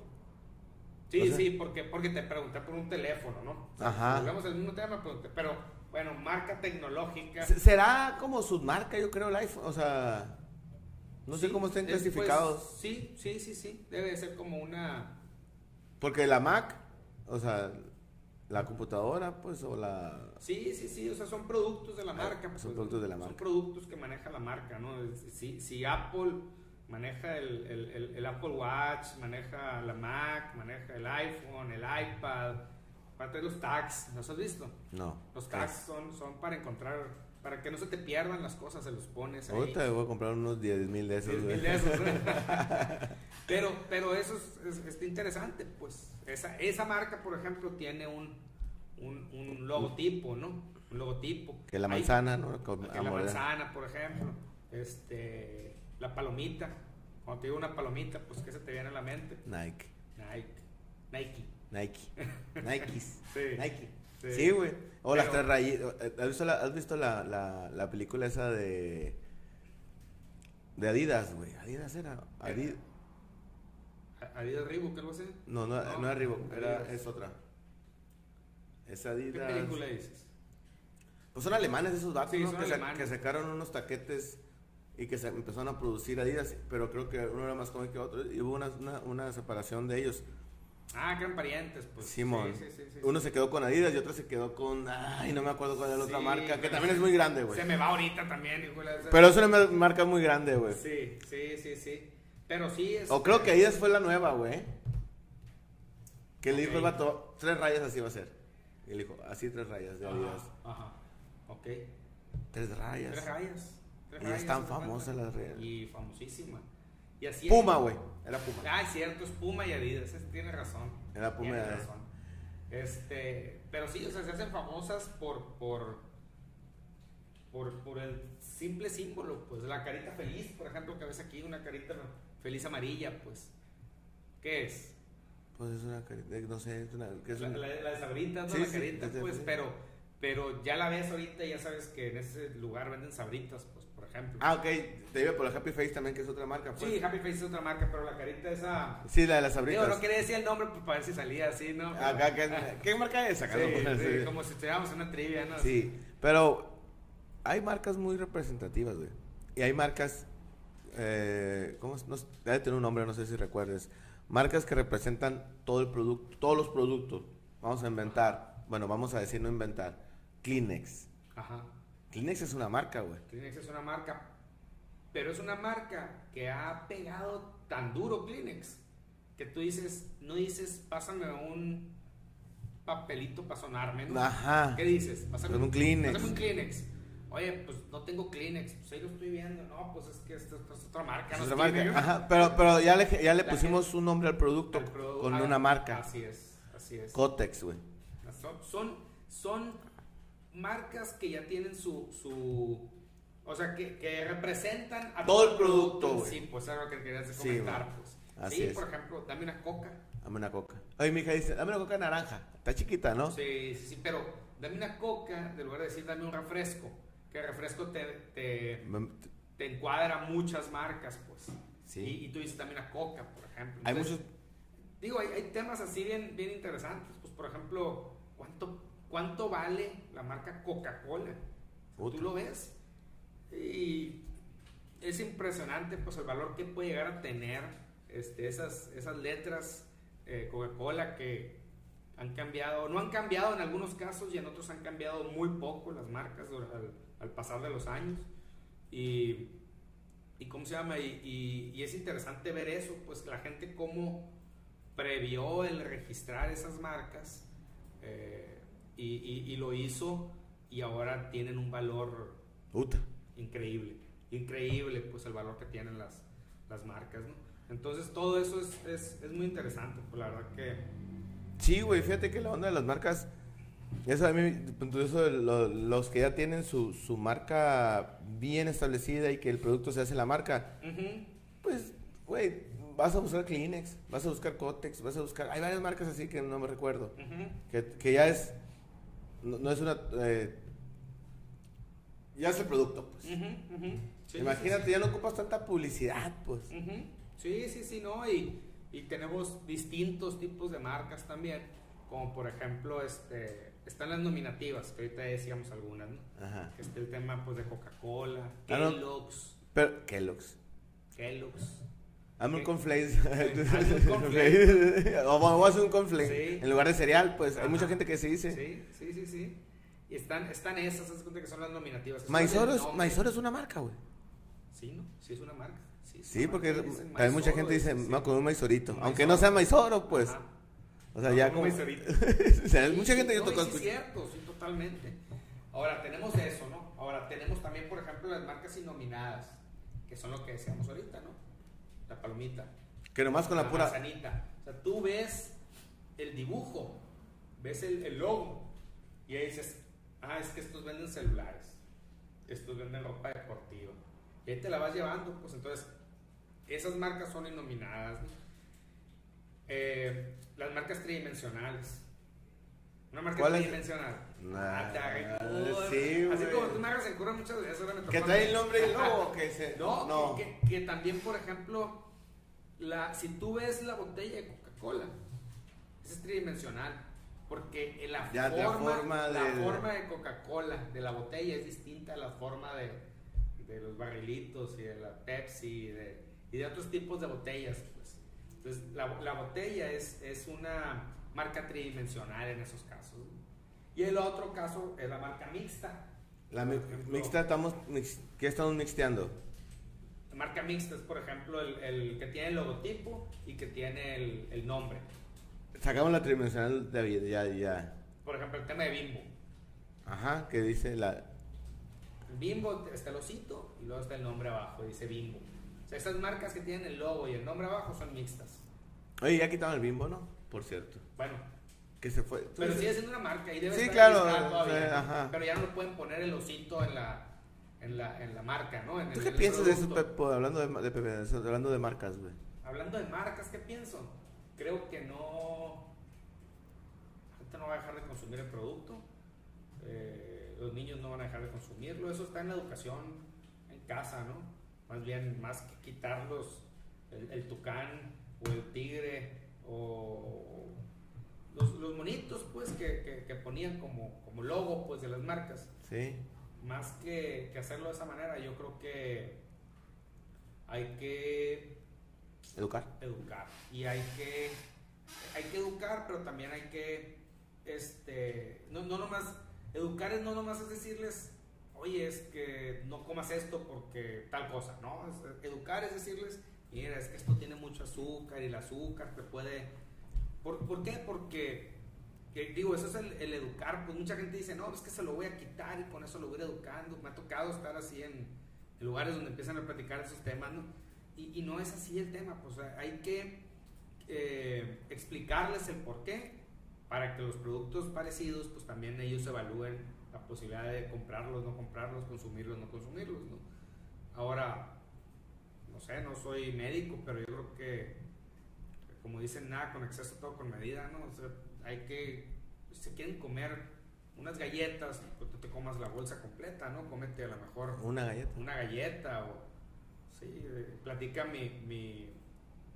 Sí, O sea- sí, porque, porque te pregunté por un teléfono, ¿no? Ajá. Volvemos al mismo tema, pero, bueno, marca tecnológica. Se- Será como submarca, yo creo, el iPhone. O sea, no sé cómo estén es, pues, clasificados. sí, sí, sí, sí. Debe de ser como una. Porque la Mac, o sea, la computadora, pues, o la. Sí, sí, sí. O sea, son productos de la Ah, marca. son pues, productos de la Son marca. productos que maneja la marca, ¿no? Si, si Apple maneja el, el- el- Apple Watch, maneja la Mac, maneja el iPhone, el iPad, parte de los tags, ¿los has visto? No. Los tags son, son para encontrar para que no se te pierdan las cosas, se los pones ahí. Ahorita voy a comprar unos 10 mil de esos, 10 güey. mil de esos, ¿eh? [LAUGHS] pero, pero eso es, es- interesante, pues. Esa, esa marca, por ejemplo, tiene un, un, un logotipo, ¿no? Un logotipo. Que la manzana, ¿no? Con que la amor. manzana, por ejemplo. Este, la palomita. Cuando te digo una palomita, pues, ¿qué se te viene a la mente? Nike. Nike. Nike. Nike. [LAUGHS] Nikes. Sí. Nike. Sí. Sí, güey. O las tres rayitas. ¿Has visto, la, has visto la, la, la película esa de. de Adidas, güey? Adidas era. Adidas. Adidas Reebok, algo así. No, no, No, no, era Reebok, era, Adidas. es otra. Es ¿Qué Adidas. película dices? Pues son alemanes esos alemanes. que sacaron unos taquetes y que se empezaron a producir Adidas, pero creo que uno era más joven que otro y hubo una, una, una separación de ellos. Ah, que eran parientes, pues. Simón. Sí, sí, sí, sí, Uno se quedó con Adidas y otro se quedó con. Ay, no me acuerdo cuál era la otra marca, que también es muy grande, güey. Se me va ahorita también, hijo de la- Pero es una mar- marca muy grande, güey. Sí, sí, sí, sí. Pero sí es. O creo que Adidas fue la nueva, güey. Que le dijo el vato, tres rayas así va a ser. Y le dijo, así tres rayas de Adidas. Ajá, ajá. Ok. Tres rayas. Tres rayas. Tres Y rayas, es tan famosa la rayas. Y famosísima. Y así Puma, güey. Era Puma. Ah, es cierto, es Puma y Adidas. Tiene razón. Era Puma y Tiene Adidas. razón. Este, pero sí, o sea, se hacen famosas por, por, por, por el simple símbolo, pues la carita feliz, por ejemplo, que ves aquí, una carita feliz amarilla, pues. ¿Qué es? Pues es una carita, no sé, es una, que es La, la, la de sabritas, ¿no? Sí, la sí, carita, pues, pero, pero ya la ves ahorita y ya sabes que en ese lugar venden sabritas, pues, ejemplo. Ah, ok, te iba por la Happy Face también, que es otra marca, pues. sí, Happy Face es otra marca, pero la carita esa... Sí, la de las abritas. no quería decir el nombre pues, para ver si salía así, ¿no? Pero- Acá, ¿qué, [LAUGHS] ¿qué marca es? Acá Sí, no puedes sí, decir. como si estuviéramos en una trivia, ¿no? Sí, pero hay marcas muy representativas, güey. Y hay marcas, eh, ¿cómo es? No debe tener un nombre, no sé si recuerdes. Marcas que representan todo el producto, todos los productos. Vamos a inventar, bueno, vamos a decir no inventar. Kleenex. Ajá. Kleenex es una marca, güey. Kleenex es una marca, pero es una marca que ha pegado tan duro Kleenex que tú dices, no dices, pásame un papelito para sonarme, ¿no? Ajá. ¿Qué dices? Pásame Pásame un Kleenex. Pásame un Kleenex. Oye, pues no tengo Kleenex, pues ahí lo estoy viendo. No, pues es que esta, esta es otra marca. Es no otra marca. Ajá, pero, pero ya le, ya le La pusimos un nombre al producto produ- con ah, una marca. Así es, así es. Cotex, güey. Son, son, son marcas que ya tienen su, su o sea, que, que representan a Todo el producto, güey. Sí, pues es algo que querías Sí, comentar, güey. pues. Así sí, es. por ejemplo, dame una coca. Dame una coca. Oye, mi hija dice, dame una coca naranja. Está chiquita, ¿no? Sí, sí, sí, pero dame una coca, de lugar de decir dame un refresco. Que el refresco te, te, encuadra muchas marcas, pues. Sí. Y, y tú dices dame una coca, por ejemplo. Hay Entonces, muchos... Digo, hay, hay temas así bien, bien interesantes. Pues, por ejemplo, ¿cuánto, cuánto vale la marca Coca-Cola? Tú lo ves y es impresionante pues el valor que puede llegar a tener este, esas, esas letras eh, Coca-Cola que han cambiado, no han cambiado en algunos casos y en otros han cambiado muy poco las marcas al, al pasar de los años. Y, y ¿cómo se llama? Y, y- y es interesante ver eso, pues la gente cómo previó el registrar esas marcas eh, y, y- y lo hizo y ahora tienen un valor Puta. increíble, increíble pues el valor que tienen las, las marcas, ¿no? Entonces todo eso es, es, es muy interesante, pues la verdad que... Sí, güey, fíjate que la onda de las marcas... Eso a mí, eso de lo- los que ya tienen su, su marca bien establecida y que el producto se hace la marca, Ujú, pues, güey, vas a buscar Kleenex, vas a buscar Cotex, vas a buscar... Hay varias marcas así que no me recuerdo. ujú. Que, que ya es... No, no es una... eh, ya es el producto, pues. Sí, Imagínate, sí, ya no ocupas tanta publicidad, pues. sí. Sí, sí, sí, ¿no? Y, y tenemos distintos tipos de marcas también, como por ejemplo, este, están las nominativas, que ahorita decíamos algunas, ¿no? Ajá. Que está el tema pues de Coca-Cola, Ah, no. Kellogg's, Pero, Kellogg's. Kellogg's. Hazme un [LAUGHS] un [LAUGHS] cornflakes. o vamos a hacer un cornflakes. Sí. En lugar de cereal, pues hay Ajá. mucha gente que se dice. Sí, sí, sí, sí. Y están, están esas, cuenta que son las nominativas. Maizoro es. Maizoro es una marca, güey. Sí, ¿no? Sí es una marca. Sí, Sí, una porque marca, también mucha Maizoro, gente dice, sí. voy a comer un maizorito. Un Aunque maizoro. no sea maizoro, pues. Ajá. O sea, No, ya un como... maizorito. [LAUGHS] o sea, Sí, mucha gente yo tocó y sí es cierto, sí, totalmente. Ahora, tenemos eso, ¿no? Ahora, tenemos también, por ejemplo, las marcas innominadas, que son lo que decíamos ahorita, ¿no? La palomita. Que nomás con la, pura... manzanita. O sea, tú ves el dibujo, ves el, el logo, y ahí dices, ah, es que estos venden celulares, estos venden ropa deportiva. Y ahí te la vas llevando, pues entonces, esas marcas son innominadas, ¿no? Eh, las marcas tridimensionales. Una marca tridimensional. Nah, Ah, sí, Así como tú me hagas en cura muchas veces. Que trae el nombre y el logo, [LAUGHS] que se... No, no. Que, que también, por ejemplo, la, si tú ves la botella de Coca-Cola, es tridimensional. Porque la Ya, la forma, forma la de- forma de Coca-Cola, de la botella, es distinta a la forma de, de los barrilitos y de la Pepsi y de, y de otros tipos de botellas. Pues. Entonces, la, la botella es, es una marca tridimensional en esos casos. Y el otro caso es la marca mixta. La mi- Por ejemplo, mixta estamos... mix- ¿Qué estamos mixteando? La marca mixta es, por ejemplo, el, el que tiene el logotipo y que tiene el, el nombre. Sacamos la tridimensional de ya, ya. Por ejemplo, el tema de Bimbo. Ajá, que dice la... Bimbo está el osito y luego está el nombre abajo, dice Bimbo. O sea, esas marcas que tienen el logo y el nombre abajo son mixtas. Oye, ya quitaron el bimbo, ¿no? Por cierto. Bueno, Que se fue. pero sigue siendo una marca y debe Sí, estar claro, todavía, ¿no? ajá. Pero ya no le pueden poner el osito en la, en la, en la marca, ¿no? En ¿Tú el- qué el piensas de eso. Pepo? Hablando de, hablando de marcas, güey. Hablando de marcas, ¿qué pienso? Creo que no. Ahorita no va a dejar de consumir el producto. eh, los niños no van a dejar de consumirlo. Eso está en la educación en casa, ¿no? Más bien, más que quitarlos, el, el tucán o el tigre o los, los monitos, pues, que, que- que ponían como, como logo, pues, de las marcas Sí. más que, que hacerlo de esa manera, yo creo que hay que Educar. educar y hay que hay que educar, pero también hay que este no, no nomás educar es no nomás es decirles oye es que no comas esto porque tal cosa, no Es- educar es decirles mira es que esto tiene mucho azúcar y el azúcar te puede ¿por, ¿por qué? Porque que digo, eso es el, el educar, pues mucha gente dice, no, es que se lo voy a quitar y con eso lo voy a ir educando. Me ha tocado estar así en, lugares donde empiezan a platicar esos temas, ¿no? Y, y no es así el tema, pues hay que eh, explicarles el por qué para que los productos parecidos, pues también ellos evalúen la posibilidad de comprarlos, no comprarlos, consumirlos, no consumirlos, ¿no? Ahora, no sé, no soy médico, pero yo creo que, como dicen, nada con exceso, todo con medida, ¿no? O sea, hay que, si se quieren comer unas galletas, pues tú te comas la bolsa completa, ¿no? Cómete a lo mejor Una galleta. una galleta o sí, eh, platica mi, mi,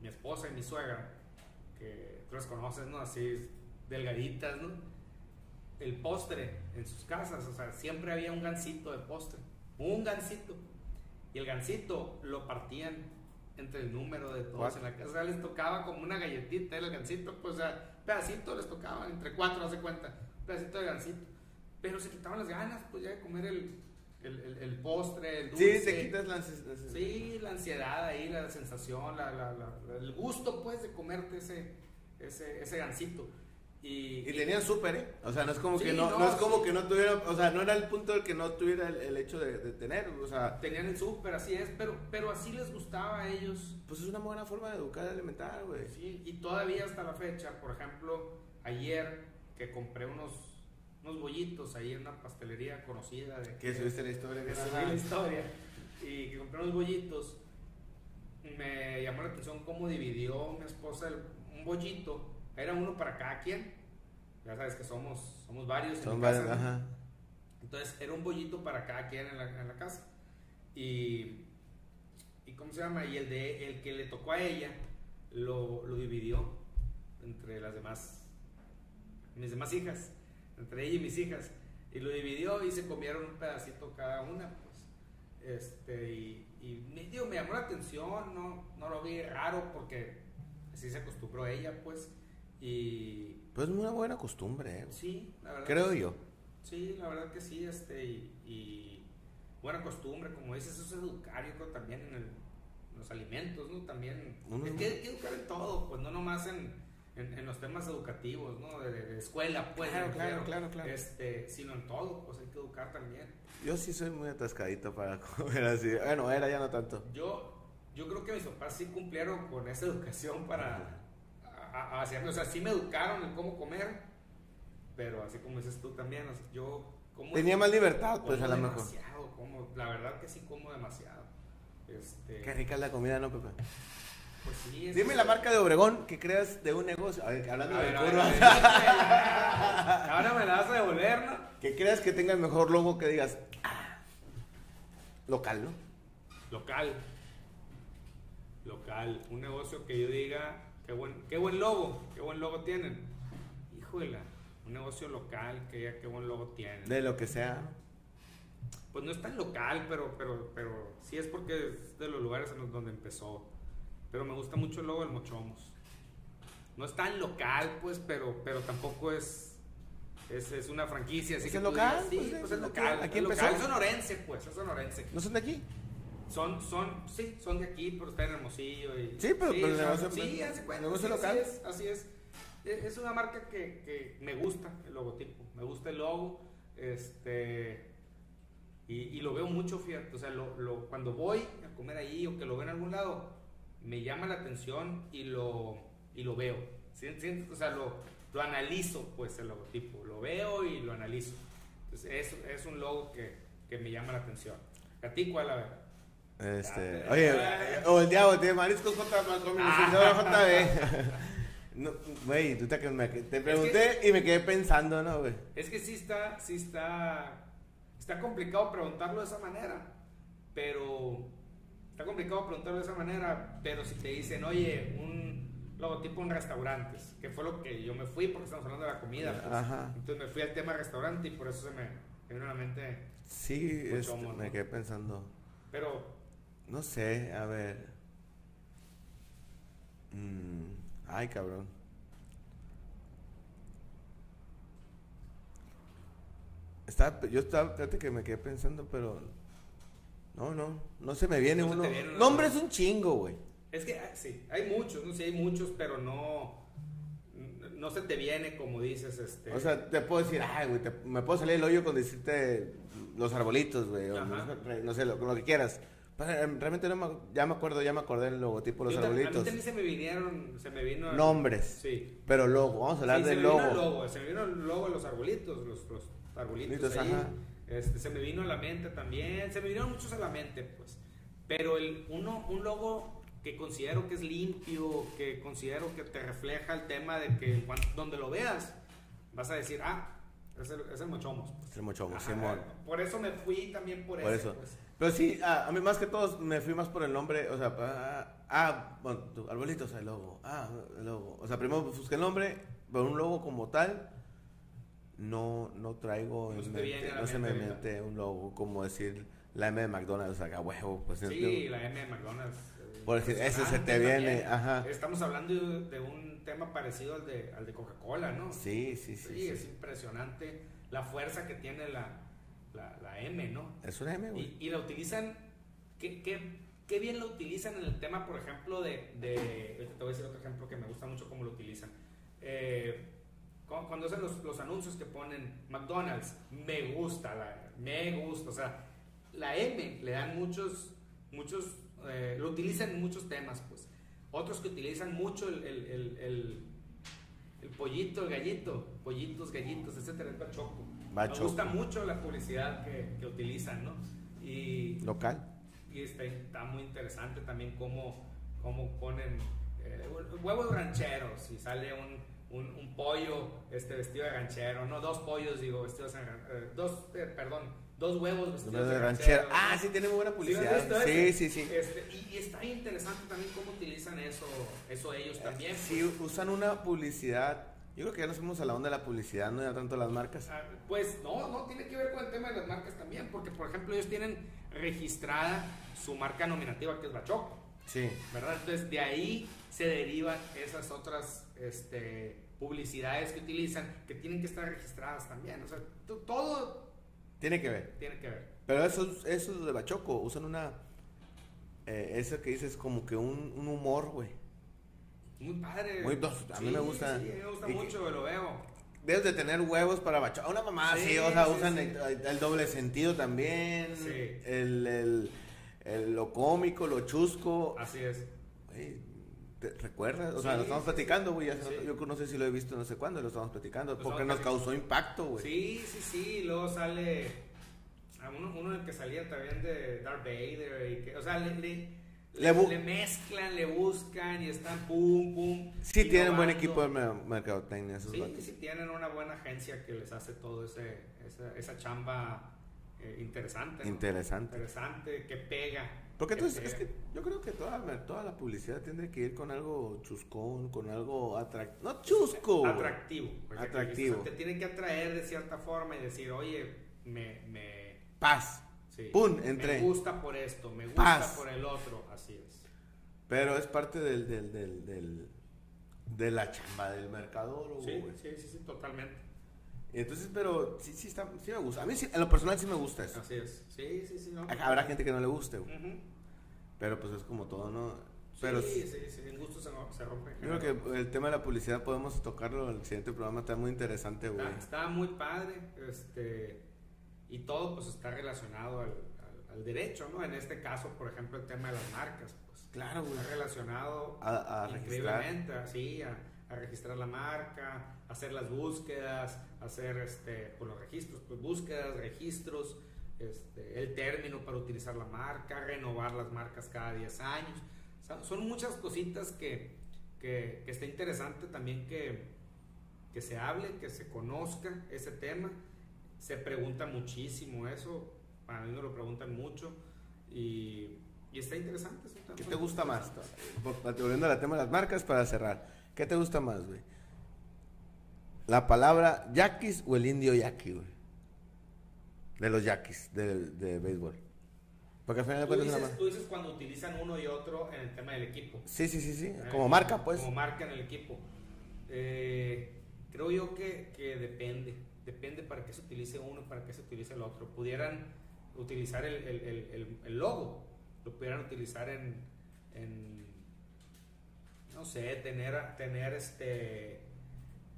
mi esposa y mi suegra que tú las conoces, ¿no? Así delgaditas, ¿no? El postre en sus casas, o sea, siempre había un gansito de postre, un gansito. Y el gansito lo partían entre el número de todos Cuatro. en la casa. O sea, les tocaba como una galletita el gansito, pues, o sea, pedacito les tocaba, entre cuatro, hace cuenta, pedacito de gansito. Pero se quitaban las ganas, pues, ya de comer el, el, el- el postre, el dulce. Sí, te quitas las- Sí, la ansiedad ahí, la sensación, la, la- la- el gusto, pues, de comerte ese, ese, ese gansito. Y, Y tenían súper, ¿eh? O sea, no es como Sí, que no, no, no es como sí. que no tuviera, o sea, no era el punto del que no tuviera el, el hecho de, de tener, o sea, tenían el súper, así es, pero, pero así les gustaba a ellos. pues es una buena forma de educar elemental, güey. Sí, y todavía hasta la fecha, por ejemplo, ayer que compré unos, unos bollitos ahí en una pastelería conocida de Que subiste la historia. que que- subí la historia y que compré unos bollitos, me llamó la atención cómo dividió mi esposa el- un bollito. Era uno para cada quien. Ya sabes que somos, somos varios en Son mi casa, varios, ¿no? ajá. Entonces era un bollito para cada quien en la, en la casa. Y, y ¿cómo se llama? Y el, de, el que le tocó a ella lo, lo dividió entre las demás, mis demás hijas, entre ella y mis hijas. Y lo dividió y se comieron un pedacito cada una, pues. Este, y, y me, digo, me llamó la atención, no, no lo vi raro porque así se acostumbró ella, pues. Y Pues es una buena costumbre, eh. sí, la verdad. Creo que yo. Sí, la verdad que sí, este, y, y buena costumbre, como dices, eso es educar, yo creo también en, el- en los alimentos, ¿no? También, Uno- es que hay que educar en todo, pues no nomás en, en, en los temas educativos, ¿no? De, de escuela, pues. Claro, claro, claro, claro. Este, sino en todo, pues hay que educar también. Yo sí soy muy atascadito para [LAUGHS] comer así. Bueno, era ya no tanto. Yo, yo creo que mis papás sí cumplieron con esa educación para a- o sea, sí me educaron en cómo comer, pero así como dices tú también, o sea, yo como Tenía más libertad, pues a lo mejor. demasiado, como, la verdad que sí como demasiado. Este, Qué rica es la comida, ¿no, Pepe? pues sí, es- Dime la marca de Obregón que creas de un negocio. A ver, A hablando ver, de curvas. Ahora me la vas a devolver, ¿no? Que creas que tenga el mejor logo que digas. "Ah, local, ¿no? Local. Local. Un negocio que yo diga, qué buen, qué buen logo, qué buen logo tienen. Híjole, un negocio local que diga qué buen logo tienen. De lo que sea. Pues no es tan local, pero, pero, pero sí es porque es de los lugares en los donde empezó. Pero me gusta mucho el logo del Mochomos. No es tan local, pues, pero, pero tampoco es, es, es una franquicia. Así ¿Es que el local? digas, sí, Pues, pues, es local. aquí es empezó. local. Es sonorense, pues, es sonorense. ¿No son de aquí? Son, son, sí, son de aquí, pero están en Hermosillo. Y, Sí, pero- pero el negocio- sí, cuenta, negocio sí, local. Así es, así es. E- Es una marca que, que me gusta, el logotipo. Me gusta el logo. Este. Y, y lo veo mucho, fíjate. O sea, lo, lo- cuando voy a comer ahí o que lo veo en algún lado, me llama la atención y lo, y lo veo. ¿Sí? ¿Sí? O sea, lo, lo analizo, pues, el logotipo. Lo veo y lo analizo. Entonces, es, es un logo que, que me llama la atención. ¿A ti cuál, a ver? Este, Ah, oye, ah. o el diablo tiene mariscos contra Ah. JB. [LAUGHS] No, Güey, tú te, me- te pregunté y me quedé pensando, ¿no, güey? Es que sí está, sí está, está complicado preguntarlo de esa manera, pero está complicado preguntarlo de esa manera, pero si te dicen, oye, un logotipo en restaurantes, que fue lo que yo me fui porque estamos hablando de la comida, pues. Ajá. entonces me fui al tema restaurante y por eso se me, me vino a la mente, Sí, este, me quedé pensando. pero No sé, a ver. Mm, ay, cabrón. Estaba, yo estaba, fíjate que me quedé pensando, pero. No, no, no se me viene No uno. viene uno. Nombre es un chingo, güey. es que ah, sí, hay muchos, no sé, hay muchos, pero no, no se te viene como dices, este... O sea, te puedo decir, ay, güey, me puedo salir el hoyo con decirte los arbolitos, güey, o no, sé, no sé, lo, lo que quieras. Em, realmente no me, ya me acuerdo, ya me acordé del logotipo de los Yo ta- A mí arbolitos. también se me vinieron, se me vino... Nombres. Sí. Pero logo, vamos a hablar Sí, se del me logo. logo, se me vino el logo de los arbolitos, los, los arbolitos Arbolitos, ahí. ajá. Este, se me vino a la mente también, se me vinieron muchos a la mente, pues. Pero el, uno, un logo que considero que es limpio, que considero que te refleja el tema de que cuan- donde lo veas, vas a decir, ah, es el, es el Mochomos. pues. Es el Mochomos, Ajá. Por eso me fui también por, Por ese, eso. pues. Pero sí, a, a mí más que todos me fui más por el nombre, o sea, ah, ah, bueno, tu- arbolitos, el logo, ah, el logo. O sea, primero busqué el nombre, pero un logo como tal, no, no traigo No en mente, no se me mete un logo como decir la M de McDonald's, acá huevo, pues. Sí, la M de McDonald's. eh, Por decir, ese se te viene, también. ajá. Estamos hablando de, de un tema parecido al de, al de Coca-Cola, ¿no? Sí, sí, sí. Sí, sí. es impresionante la fuerza que tiene la, la, la M, ¿no? Es una M, güey. Y, y la utilizan, ¿qué, qué, qué bien la utilizan en el tema, por ejemplo, de, de ahorita te voy a decir otro ejemplo que me gusta mucho cómo lo utilizan. Eh, cu- cuando hacen los, los anuncios que ponen McDonald's, me gusta, la, me gusta, o sea, la M le dan muchos, muchos, eh, lo utilizan en muchos temas, pues. Otros que utilizan mucho el, el, el, el- el pollito, el gallito, pollitos, gallitos, etcétera, es bachoco. Me gusta mucho la publicidad que, que utilizan, ¿no? Y, Local. y está, está muy interesante también cómo, cómo ponen eh, huevos rancheros y sale un, un, un pollo este, vestido de ranchero, no, dos pollos, digo, vestidos de eh, dos, eh, perdón, dos huevos vestidos de de ranchero. ranchero. Ah, sí, tiene muy buena ¿Sí lo publicidad. Sí, sí, sí. Este, y, y está interesante también cómo utilizan eso, eso ellos también. Sí, usan una publicidad. Yo creo que ya nos fuimos a la onda de la publicidad, no ya tanto las marcas. Ah, Pues no, no, tiene que ver con el tema de las marcas también, porque por ejemplo ellos tienen registrada su marca nominativa que es Bachoco, Sí. ¿verdad? Entonces de ahí se derivan esas otras este, publicidades que utilizan que tienen que estar registradas también. O sea, to- todo Tiene que ver. tiene que ver. Pero esos, esos de Bachoco usan una. Eh, eso que dices como que un, un humor, güey. Muy- padre. Muy dos, a mí Sí, me gusta. Sí, me gusta Y que- mucho, lo veo. Debes de tener huevos para bachar. Una mamá Sí, así, o sea, usan. El, el doble sentido también. Sí. El, el- el- lo cómico, lo chusco. Así es. ¿te recuerdas? O sea, lo estamos platicando, güey. Yo no sé si lo he visto no sé cuándo, lo estamos platicando. Lo porque estamos nos causó impacto, güey. Sí, sí, sí. Luego sale a uno, uno en el que salía también de Darth Vader. Y que, o sea, le, le, Le le mezclan, le buscan y están pum, pum. Sí tienen buen equipo de mer- mercadotecnia esos Sí, vatos. sí tienen una buena agencia que les hace todo ese, esa, esa chamba eh, interesante. ¿no? Interesante. Interesante, que pega. Porque que entonces es que yo creo que toda, toda la publicidad tiene que ir con algo chuscón, con algo atractivo. No chusco. Atractivo. porque Atractivo. Te tiene que atraer de cierta forma y decir, oye, me... me Paz. Sí, Pum, entré. Me gusta por esto, me gusta Paz. por el otro. Así es. Pero es parte del, del, del, del- de la chamba del mercadólogo, Sí, güey. sí, sí, sí, totalmente. Entonces, pero sí, sí, está, sí me gusta. A mí sí, en lo personal sí me gusta eso. Así es. Sí, sí, sí. No, Habrá gente que no le guste, güey. Pero pues es como todo, ¿no? Pero sí, sí, sí, en gusto se, ro- se rompe. yo creo que el tema de la publicidad podemos tocarlo en el siguiente programa. Está muy interesante, güey. Está, está muy padre, este, y todo pues está relacionado al, al- al derecho, ¿no? En este caso, por ejemplo, el tema de las marcas, pues Claro, está relacionado A, a registrar. increíblemente, así, a, a registrar la marca, hacer las búsquedas, hacer este, pues, los registros, pues búsquedas, registros, este, el término para utilizar la marca, renovar las marcas cada 10 años. O sea, son muchas cositas que, que, que está interesante también que, que se hable, que se conozca ese tema. Se pregunta muchísimo eso, para mí me lo preguntan mucho y, y está interesante. es un tema ¿Qué te gusta más? Volviendo al tema de las marcas para cerrar. ¿Qué te gusta más, güey? ¿La palabra yaquis o el indio yaqui, güey? De los yaquis de, de béisbol. Porque al final de cuentas dices, tú dices cuando utilizan uno y otro en el tema del equipo. Sí, sí, sí, sí. Como marca, pues. Como marca en el equipo. Eh, creo yo que, que depende. Depende para qué se utilice uno y para qué se utilice el otro. Pudieran utilizar el, el- el- el- logo, lo pudieran utilizar en, en, no sé, tener, tener este,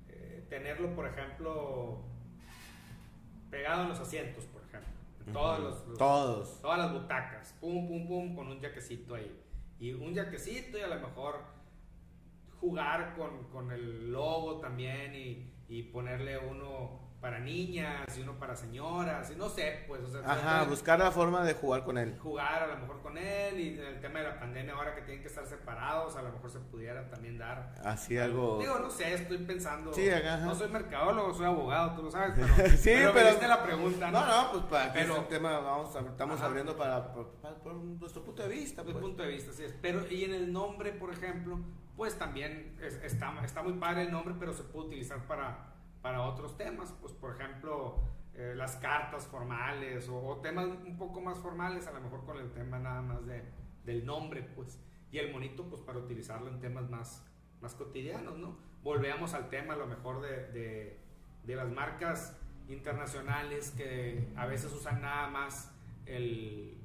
eh, tenerlo, por ejemplo, pegado en los asientos, por ejemplo. En todos los- los, Todos. todas las butacas, pum, pum, pum, con un jaquecito ahí. Y un jaquecito y a lo mejor jugar con, con el logo también y, y ponerle uno para niñas y uno para señoras y no sé, pues, o sea, Ajá, buscar la forma de jugar con él. jugar a lo mejor con él y en el tema de la pandemia ahora que tienen que estar separados, a lo mejor se pudiera también dar. Así algo. Digo, no sé, estoy pensando. Sí, ajá. No soy mercadólogo, soy abogado, tú lo sabes, [LAUGHS] pero, Sí, pero- hiciste la pregunta. No, no, pues para que Pero- ese tema vamos a- estamos Ajá. abriendo para, para- para- nuestro punto de vista. Pues. punto de vista, así es. Pero, y en el nombre, por ejemplo, pues también es- está, está muy padre el nombre, pero se puede utilizar para, para otros temas. Pues, por ejemplo, eh, las cartas formales o, o temas un poco más formales, a lo mejor con el tema nada más de, del nombre, pues. Y el monito, pues, para utilizarlo en temas más, más cotidianos, ¿no? Volvemos al tema, a lo mejor, de, de, de las marcas internacionales que a veces usan nada más el,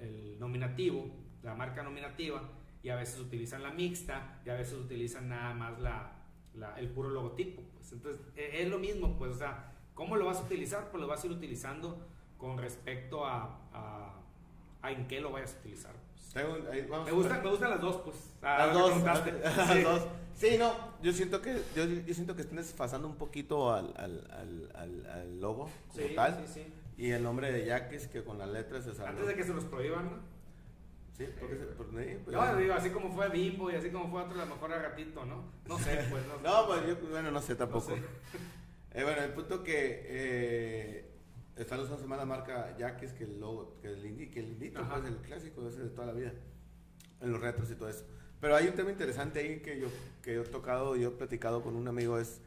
el nominativo, la marca nominativa, y a veces utilizan la mixta, y a veces utilizan nada más la, la- el puro logotipo. Pues. Entonces, e- es lo mismo, pues, o sea, ¿cómo lo vas a utilizar? Pues lo vas a ir utilizando con respecto a, a, a en qué lo vayas a utilizar. pues. Tengo- ahí vamos Me, gustan, me gustan las dos, pues. Las dos, [LAUGHS] las Sí. dos. Sí, no, yo siento que yo, yo siento que están desfasando un poquito al, al, al, al, al logo como Sí, tal sí, sí. y el nombre de Yaquis que con las letras se salió. Antes de que se los prohíban, ¿no? Sí, porque ahí, pues, No, digo, así como fue Bimbo y así como fue otro, a lo mejor a Ratito, ¿no? No sé, pues. No, [LAUGHS] No, pues yo, bueno, no sé tampoco. sé. [LAUGHS] Eh, bueno, el punto que eh, están usando semana marca Yaquis que el logo, que el, indi, que el indito, Ajá. pues el clásico ese de toda la vida, en los retros y todo eso. Pero hay un tema interesante ahí que yo, que yo he tocado, yo he platicado con un amigo, es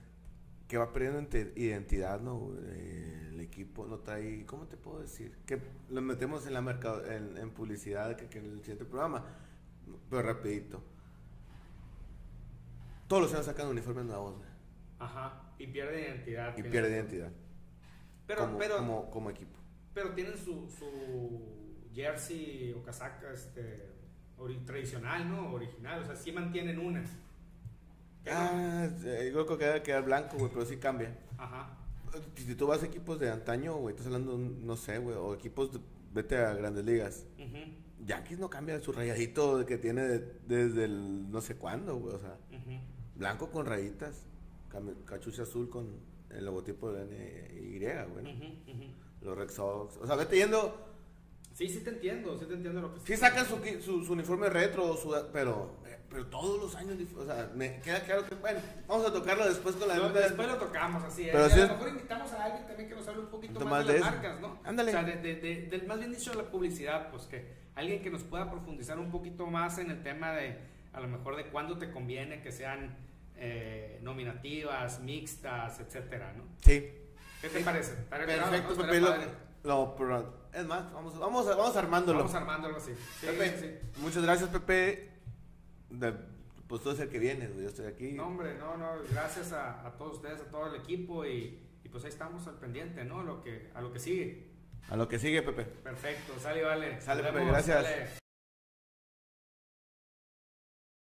que va perdiendo identidad, ¿no? Eh, el equipo no trae, ¿cómo te puedo decir? Que lo metemos en la mercado, en, en publicidad, que, que en el siguiente programa, pero rapidito. Todos los años sacan uniformes nuevos, Ajá, y pierde identidad. y pierde identidad. Pero, como, pero, como, como equipo. pero tienen su, su jersey o casaca este, tradicional, ¿no? Original, o sea, sí mantienen unas. Ah, eh, yo creo que debe quedar blanco, güey, pero sí cambia. Ajá. Si tú vas a equipos de antaño, güey, estás hablando, no sé, güey, o equipos, de- vete a grandes ligas. Yankees no cambia su rayadito que tiene de- desde el no sé cuándo, güey, o sea, blanco con rayitas, cachucha azul con el logotipo de NY, güey, ¿no? Ujú. los Red Sox. O sea, vete yendo, Sí, sí te entiendo, sí te entiendo lo que sí sacan su, su, su uniforme retro, su- pero, eh, pero todos los años, o sea, me queda claro que, bueno, vamos a tocarlo después con la después lo tocamos así. Pero a lo mejor invitamos a alguien también que nos hable un poquito más, más de de las marcas, ¿no? Ándale. O sea, de, de- del más bien dicho de la publicidad, pues que alguien que nos pueda profundizar un poquito más en el tema de, a lo mejor de cuándo te conviene que sean eh, nominativas, mixtas, etcétera, ¿no? Sí, ¿Qué te parece? ¿Estaría perfecto, Lo, lo- es más, vamos, vamos, a- vamos armándolo. Vamos armando algo así. Sí, Pepe, sí, muchas gracias, Pepe. De- pues tú eres el que vienes, güey, yo estoy aquí. No, hombre, no, no, gracias a, a todos ustedes, a todo el equipo y, y pues ahí estamos al pendiente, ¿no? Lo que, a lo que sigue. A lo que sigue, Pepe. Perfecto, sale, vale. Sale, Pepe, gracias. sale.